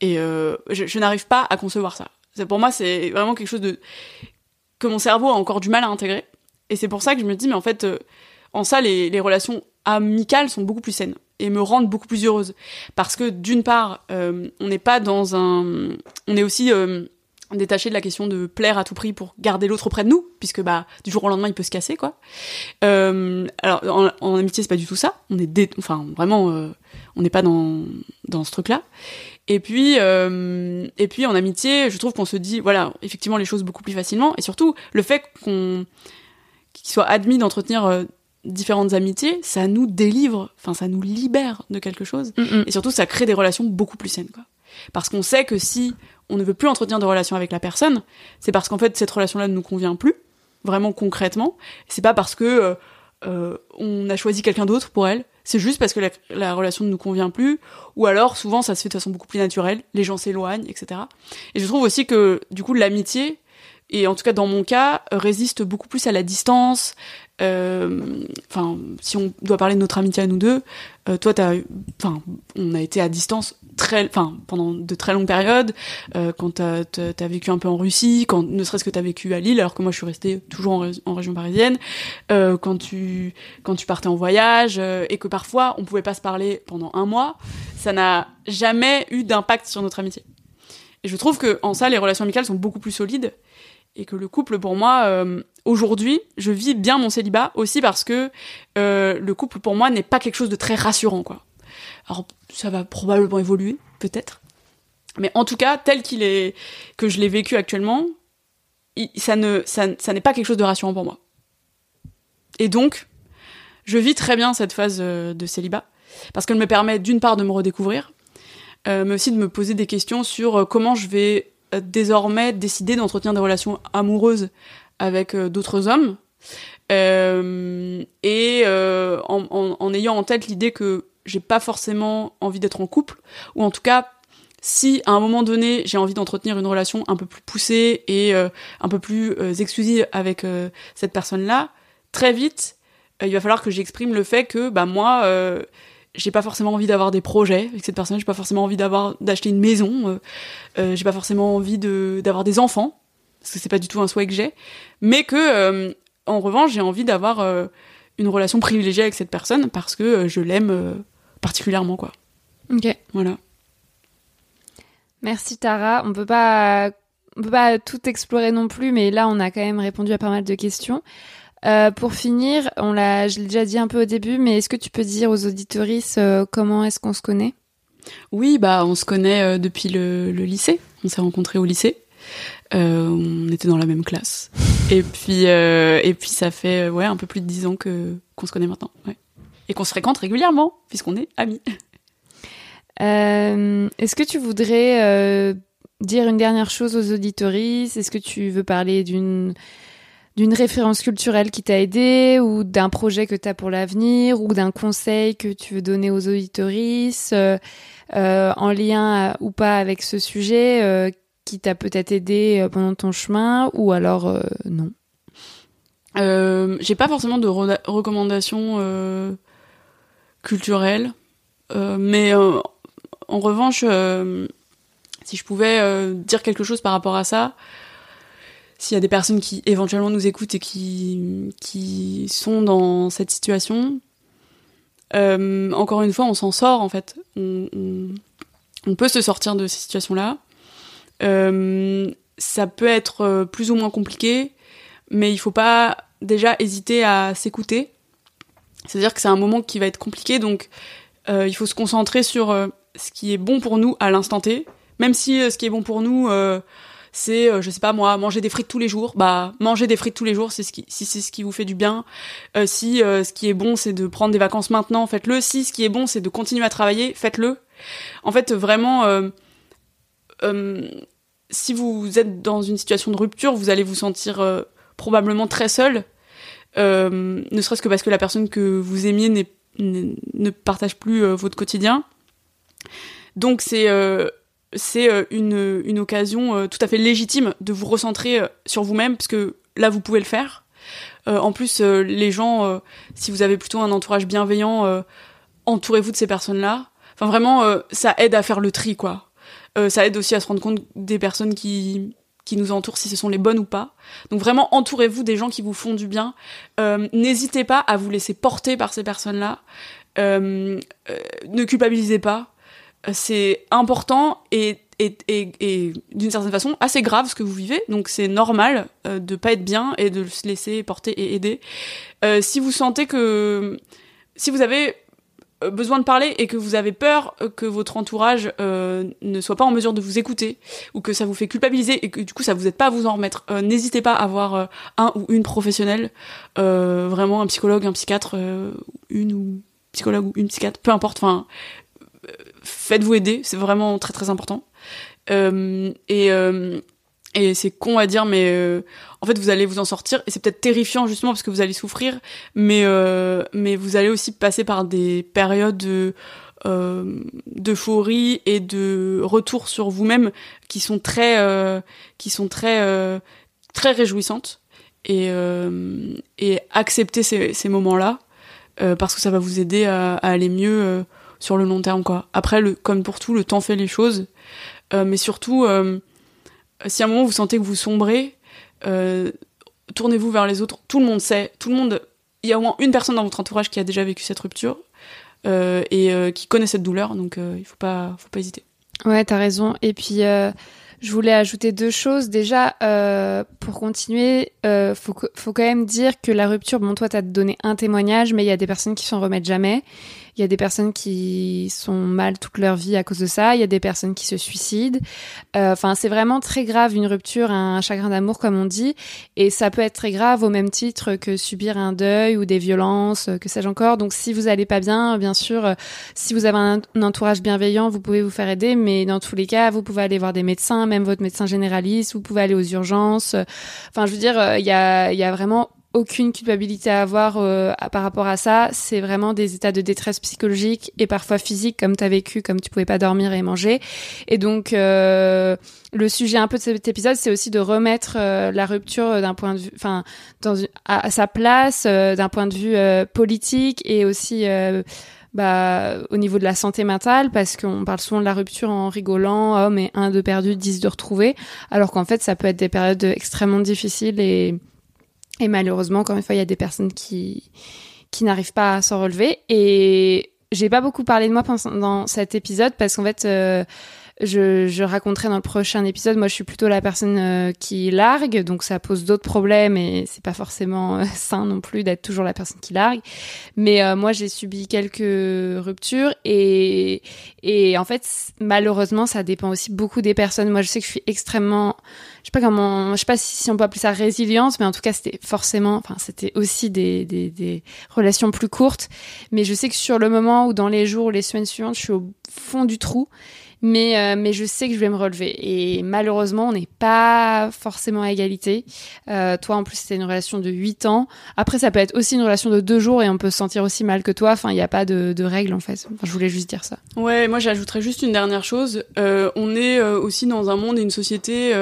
Et je, n'arrive pas à concevoir ça. Pour moi, c'est vraiment quelque chose que mon cerveau a encore du mal à intégrer. Et c'est pour ça que je me dis, mais en fait, euh, en ça, les, relations amicales sont beaucoup plus saines et me rendent beaucoup plus heureuse. Parce que d'une part, euh, on n'est pas dans un... On est aussi euh, détaché de la question de plaire à tout prix pour garder l'autre auprès de nous, puisque bah du jour au lendemain, il peut se casser, quoi. Alors, en, en amitié, c'est pas du tout ça. On est... dé- Enfin, vraiment, on n'est pas dans, dans ce truc-là. Et puis, et puis en amitié, je trouve qu'on se dit, voilà, effectivement, les choses beaucoup plus facilement. Et surtout, le fait qu'on qu'il soit admis d'entretenir euh, différentes amitiés, ça nous délivre, enfin, ça nous libère de quelque chose. Mm, Et surtout, ça crée des relations beaucoup plus saines, quoi. Parce qu'on sait que si on ne veut plus entretenir de relations avec la personne, c'est parce qu'en fait, cette relation-là ne nous convient plus, vraiment concrètement. C'est pas parce que euh, euh, on a choisi quelqu'un d'autre pour elle. C'est juste parce que la, la relation ne nous convient plus, ou alors souvent ça se fait de façon beaucoup plus naturelle, les gens s'éloignent, etc. Et je trouve aussi que du coup l'amitié, et en tout cas dans mon cas, résiste beaucoup plus à la distance. Euh, Enfin, si on doit parler de notre amitié à nous deux, euh, toi, t'as, enfin, on a été à distance très, enfin, pendant de très longues périodes. Euh, quand t'as, t'as vécu un peu en Russie, quand ne serait-ce que t'as vécu à Lille, alors que moi je suis restée toujours en, en région parisienne. Quand tu, quand tu partais en voyage et que parfois on pouvait pas se parler pendant un mois, ça n'a jamais eu d'impact sur notre amitié. Et je trouve que en ça, les relations amicales sont beaucoup plus solides et que le couple, pour moi, euh, aujourd'hui, je vis bien mon célibat aussi parce que euh, le couple, pour moi, n'est pas quelque chose de très rassurant, quoi. Alors, ça va probablement évoluer, peut-être. Mais en tout cas, tel qu'il est, que je l'ai vécu actuellement, ça ne, ça, ça n'est pas quelque chose de rassurant pour moi. Et donc, je vis très bien cette phase euh, de célibat parce qu'elle me permet d'une part de me redécouvrir, mais aussi de me poser des questions sur comment je vais désormais décider d'entretenir des relations amoureuses avec euh, d'autres hommes. Euh, et euh, en, ayant en tête l'idée que j'ai pas forcément envie d'être en couple, ou en tout cas, si à un moment donné j'ai envie d'entretenir une relation un peu plus poussée et euh, un peu plus euh, exclusive avec euh, cette personne-là, très vite, euh, il va falloir que j'exprime le fait que bah moi, euh, j'ai pas forcément envie d'avoir des projets avec cette personne, j'ai pas forcément envie d'avoir d'acheter une maison, euh, euh, j'ai pas forcément envie de d'avoir des enfants parce que c'est pas du tout un souhait que j'ai, mais que euh, en revanche j'ai envie d'avoir une relation privilégiée avec cette personne parce que je l'aime particulièrement quoi. Ok. Voilà. Merci Tara. On peut pas, on peut pas tout explorer non plus, mais là on a quand même répondu à pas mal de questions. Euh, pour finir, on l'a, je l'ai déjà dit un peu au début, mais est-ce que tu peux dire aux auditorices euh, comment est-ce qu'on se connaît? Oui, bah on se connaît euh, depuis le, le lycée. On s'est rencontrés au lycée. On était dans la même classe. (laughs) Et puis et puis ça fait ouais un peu plus de dix ans que qu'on se connaît maintenant. Ouais. Et qu'on se fréquente régulièrement puisqu'on est amis. (laughs) Est-ce que tu voudrais dire une dernière chose aux auditorices? Est-ce que tu veux parler d'une d'une référence culturelle qui t'a aidé ou d'un projet que tu as pour l'avenir ou d'un conseil que tu veux donner aux auditorices euh, euh, en lien ou pas avec ce sujet euh, qui t'a peut-être aidé pendant ton chemin ou alors non? J'ai pas forcément de re- recommandations culturelles, mais en revanche, si je pouvais dire quelque chose par rapport à ça, s'il y a des personnes qui éventuellement nous écoutent et qui, qui sont dans cette situation, euh, encore une fois, on s'en sort en fait. On, peut se sortir de ces situations-là. Euh, ça peut être euh, plus ou moins compliqué, mais il faut pas déjà hésiter à s'écouter. C'est-à-dire que c'est un moment qui va être compliqué, donc il faut se concentrer sur ce qui est bon pour nous à l'instant T. Même si ce qui est bon pour nous, c'est, euh, je sais pas moi, manger des frites tous les jours, bah manger des frites tous les jours, c'est ce qui, si c'est ce qui vous fait du bien. Euh, si euh, ce qui est bon, c'est de prendre des vacances maintenant, faites-le. Si ce qui est bon, c'est de continuer à travailler, faites-le. En fait, vraiment, si vous êtes dans une situation de rupture, vous allez vous sentir probablement très seul, ne serait-ce que parce que la personne que vous aimiez ne partage plus votre quotidien. Donc c'est c'est euh, une, occasion euh, tout à fait légitime de vous recentrer euh, sur vous-même, parce que là vous pouvez le faire. En plus, les gens, si vous avez plutôt un entourage bienveillant, entourez-vous de ces personnes-là. Enfin vraiment, ça aide à faire le tri, quoi. Ça aide aussi à se rendre compte des personnes qui nous entourent, si ce sont les bonnes ou pas. Donc vraiment, entourez-vous des gens qui vous font du bien. N'hésitez pas à vous laisser porter par ces personnes-là. Ne culpabilisez pas. C'est important et, et, et, et d'une certaine façon assez grave ce que vous vivez. Donc c'est normal euh, de pas être bien et de se laisser porter et aider. Euh, si vous sentez que si vous avez euh, besoin de parler et que vous avez peur euh, que votre entourage ne soit pas en mesure de vous écouter ou que ça vous fait culpabiliser et que du coup ça vous aide pas à vous en remettre, n'hésitez pas à voir euh, un ou une professionnelle, vraiment un psychologue, un psychiatre, une psychologue ou une psychiatre, peu importe. Enfin, faites-vous aider, c'est vraiment très très important. Euh, et euh, et c'est con à dire, mais euh, en fait, vous allez vous en sortir. Et c'est peut-être terrifiant, justement, parce que vous allez souffrir. Mais, mais vous allez aussi passer par des périodes de, d'euphorie et de retour sur vous-même qui sont très, qui sont très, très réjouissantes. Et, et accepter ces, moments-là, parce que ça va vous aider à, aller mieux sur le long terme, quoi. Après, le, comme pour tout, le temps fait les choses. Euh, mais surtout, euh, si à un moment vous sentez que vous sombrez, euh, tournez-vous vers les autres. Tout le monde sait, tout le monde. Il y a au moins une personne dans votre entourage qui a déjà vécu cette rupture et qui connaît cette douleur, donc il faut pas, faut pas hésiter. Ouais, t'as raison. Et puis, je voulais ajouter deux choses. Déjà, pour continuer, euh, faut, faut quand même dire que la rupture, bon, toi, t'as donné un témoignage, mais il y a des personnes qui s'en remettent jamais. Il y a des personnes qui sont mal toute leur vie à cause de ça. Il y a des personnes qui se suicident. Euh, Enfin, c'est vraiment très grave une rupture, un chagrin d'amour, comme on dit. Et ça peut être très grave au même titre que subir un deuil ou des violences, euh, que sais-je encore. Donc, si vous allez pas bien, bien sûr, euh, si vous avez un, entourage bienveillant, vous pouvez vous faire aider, mais dans tous les cas, vous pouvez aller voir des médecins, même votre médecin généraliste, vous pouvez aller aux urgences. Enfin, je veux dire, il y a, il y a vraiment aucune culpabilité à avoir euh, par rapport à ça. C'est vraiment des états de détresse psychologique et parfois physique, comme tu as vécu, comme tu pouvais pas dormir et manger. Et donc, euh, le sujet un peu de cet épisode, c'est aussi de remettre euh, la rupture d'un point de vue, enfin, à, à sa place, euh, d'un point de vue euh, politique et aussi euh, bah, au niveau de la santé mentale, parce qu'on parle souvent de la rupture en rigolant, oh mais un de perdu, dix de retrouvé, alors qu'en fait ça peut être des périodes extrêmement difficiles et, et malheureusement, encore une fois, il y a des personnes qui, n'arrivent pas à s'en relever. Et j'ai pas beaucoup parlé de moi pendant dans cet épisode parce qu'en fait, euh, je, je raconterai dans le prochain épisode. Moi, je suis plutôt la personne euh, qui largue, donc ça pose d'autres problèmes et c'est pas forcément euh, (laughs) sain non plus d'être toujours la personne qui largue. Mais euh, moi, j'ai subi quelques ruptures et et en fait, malheureusement, ça dépend aussi beaucoup des personnes. Moi, je sais que je suis extrêmement, je sais pas comment, je sais pas si, on peut appeler ça résilience, mais en tout cas, c'était forcément, enfin, c'était aussi des, des des relations plus courtes. Mais je sais que sur le moment ou dans les jours ou les semaines suivantes, je suis au fond du trou. Mais, euh, mais je sais que je vais me relever. Et malheureusement, on n'est pas forcément à égalité. Euh, toi, en plus, c'était une relation de 8 ans. Après, ça peut être aussi une relation de 2 jours et on peut se sentir aussi mal que toi. Enfin, il n'y a pas de, règles, en fait. Je voulais juste dire ça. Ouais, moi j'ajouterais juste une dernière chose. Euh, on est aussi dans un monde et une société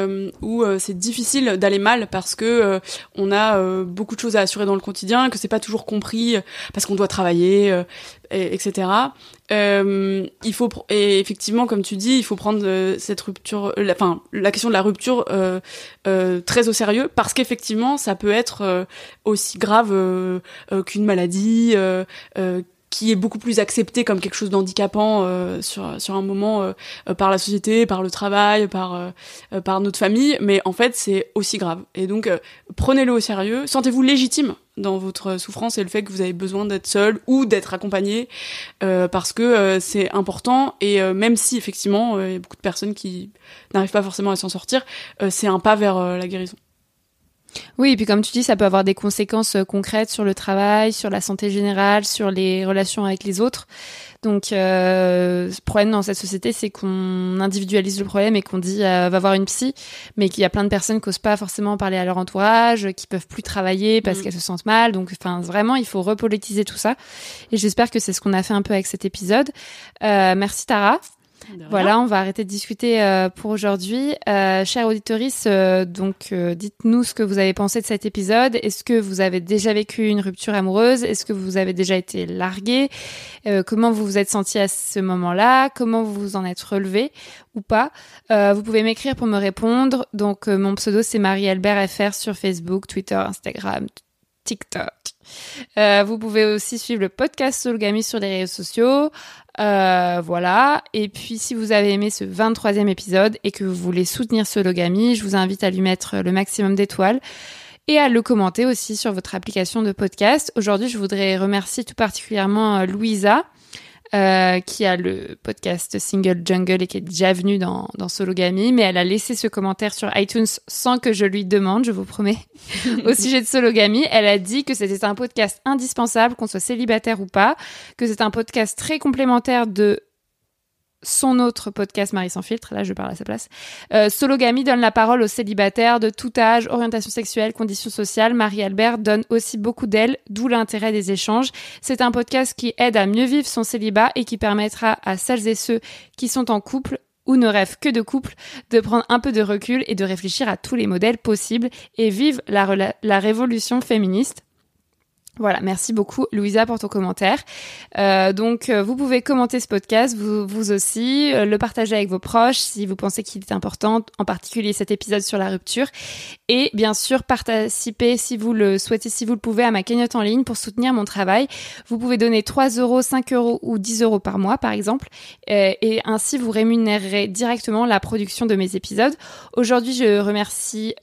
où c'est difficile d'aller mal parce que on a beaucoup de choses à assurer dans le quotidien, que c'est pas toujours compris parce qu'on doit travailler, et- etc. Euh, il faut et effectivement, comme tu dis, il faut prendre euh, cette rupture, la- enfin la question de la rupture euh, euh, très au sérieux parce qu'effectivement, ça peut être euh, aussi grave euh, euh, qu'une maladie. Qui est beaucoup plus accepté comme quelque chose d'handicapant euh, sur sur un moment euh, euh, par la société, par le travail, par euh, euh, par notre famille, mais en fait c'est aussi grave. Et donc euh, prenez-le au sérieux, sentez-vous légitime dans votre souffrance et le fait que vous avez besoin d'être seul ou d'être accompagné parce que c'est important et même si effectivement il y a beaucoup de personnes qui n'arrivent pas forcément à s'en sortir, c'est un pas vers la guérison. Oui, et puis comme tu dis, ça peut avoir des conséquences euh, concrètes sur le travail, sur la santé générale, sur les relations avec les autres. Donc, euh, le problème dans cette société, c'est qu'on individualise le problème et qu'on dit euh, va voir une psy, mais qu'il y a plein de personnes qui n'osent pas forcément en parler à leur entourage, qui peuvent plus travailler parce Mhm. qu'elles se sentent mal. Donc, enfin, vraiment, il faut repolitiser tout ça. Et j'espère que c'est ce qu'on a fait un peu avec cet épisode. Euh, merci Tara. Voilà, on va arrêter de discuter euh, pour aujourd'hui. Euh, chère auditorice, euh, donc euh, dites-nous ce que vous avez pensé de cet épisode. Est-ce que vous avez déjà vécu une rupture amoureuse? Est-ce que vous avez déjà été largué Comment vous vous êtes senti à ce moment-là? Comment vous vous en êtes relevé ou pas? Vous pouvez m'écrire pour me répondre. Donc mon pseudo c'est Marie-Albert FR sur Facebook, Twitter, Instagram, TikTok. Euh, vous pouvez aussi suivre le podcast Solgami sur les réseaux sociaux. Euh, voilà. Et puis, si vous avez aimé ce 23e épisode et que vous voulez soutenir Sologami, je vous invite à lui mettre le maximum d'étoiles et à le commenter aussi sur votre application de podcast. Aujourd'hui, je voudrais remercier tout particulièrement euh, Louisa. Euh, qui a le podcast Single Jungle et qui est déjà venue dans, dans Sologami, mais elle a laissé ce commentaire sur iTunes sans que je lui demande, je vous promets, (laughs) au sujet de Sologami. Elle a dit que c'était un podcast indispensable, qu'on soit célibataire ou pas, que c'est un podcast très complémentaire de son autre podcast Marie sans filtre, là je parle à sa place. Euh, Sologami donne la parole aux célibataires de tout âge, orientation sexuelle, conditions sociales. Marie-Albert donne aussi beaucoup d'elle, d'où l'intérêt des échanges. C'est un podcast qui aide à mieux vivre son célibat et qui permettra à celles et ceux qui sont en couple ou ne rêvent que de couple, de prendre un peu de recul et de réfléchir à tous les modèles possibles et vive la, la révolution féministe. Voilà, merci beaucoup Louisa pour ton commentaire. Euh, donc euh, vous pouvez commenter ce podcast, vous, vous aussi, euh, le partager avec vos proches si vous pensez qu'il est important, en particulier cet épisode sur la rupture. Et bien sûr, participer si vous le souhaitez, si vous le pouvez, à ma cagnotte en ligne pour soutenir mon travail. Vous pouvez donner 3 euros, 5 euros ou 10 euros par mois, par exemple. Euh, et ainsi, vous rémunérerez directement la production de mes épisodes. Aujourd'hui, je remercie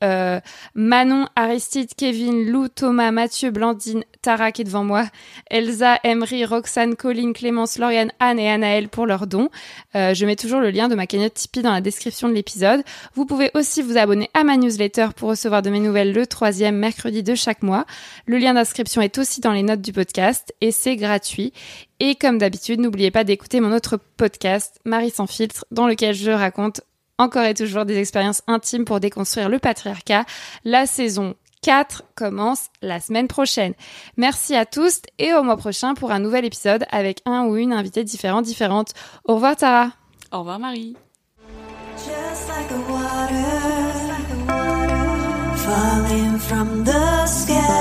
Manon, Aristide, Kevin, Lou, Thomas, Mathieu, Blandine, Tara qui est devant moi, Elsa, Emery, Roxane, Colline, Clémence, Lauriane, Anne et Anaël pour leurs dons. Euh, je mets toujours le lien de ma cagnotte Tipeee dans la description de l'épisode. Vous pouvez aussi vous abonner à ma newsletter pour recevoir de mes nouvelles le troisième mercredi de chaque mois. Le lien d'inscription est aussi dans les notes du podcast et c'est gratuit. Et comme d'habitude, n'oubliez pas d'écouter mon autre podcast, Marie sans filtre, dans lequel je raconte encore et toujours des expériences intimes pour déconstruire le patriarcat. La saison 4 commence la semaine prochaine. Merci à tous et au mois prochain pour un nouvel épisode avec un ou une invitée différente différente. Au revoir Tara. Au revoir Marie. Just like the water, falling from the sky.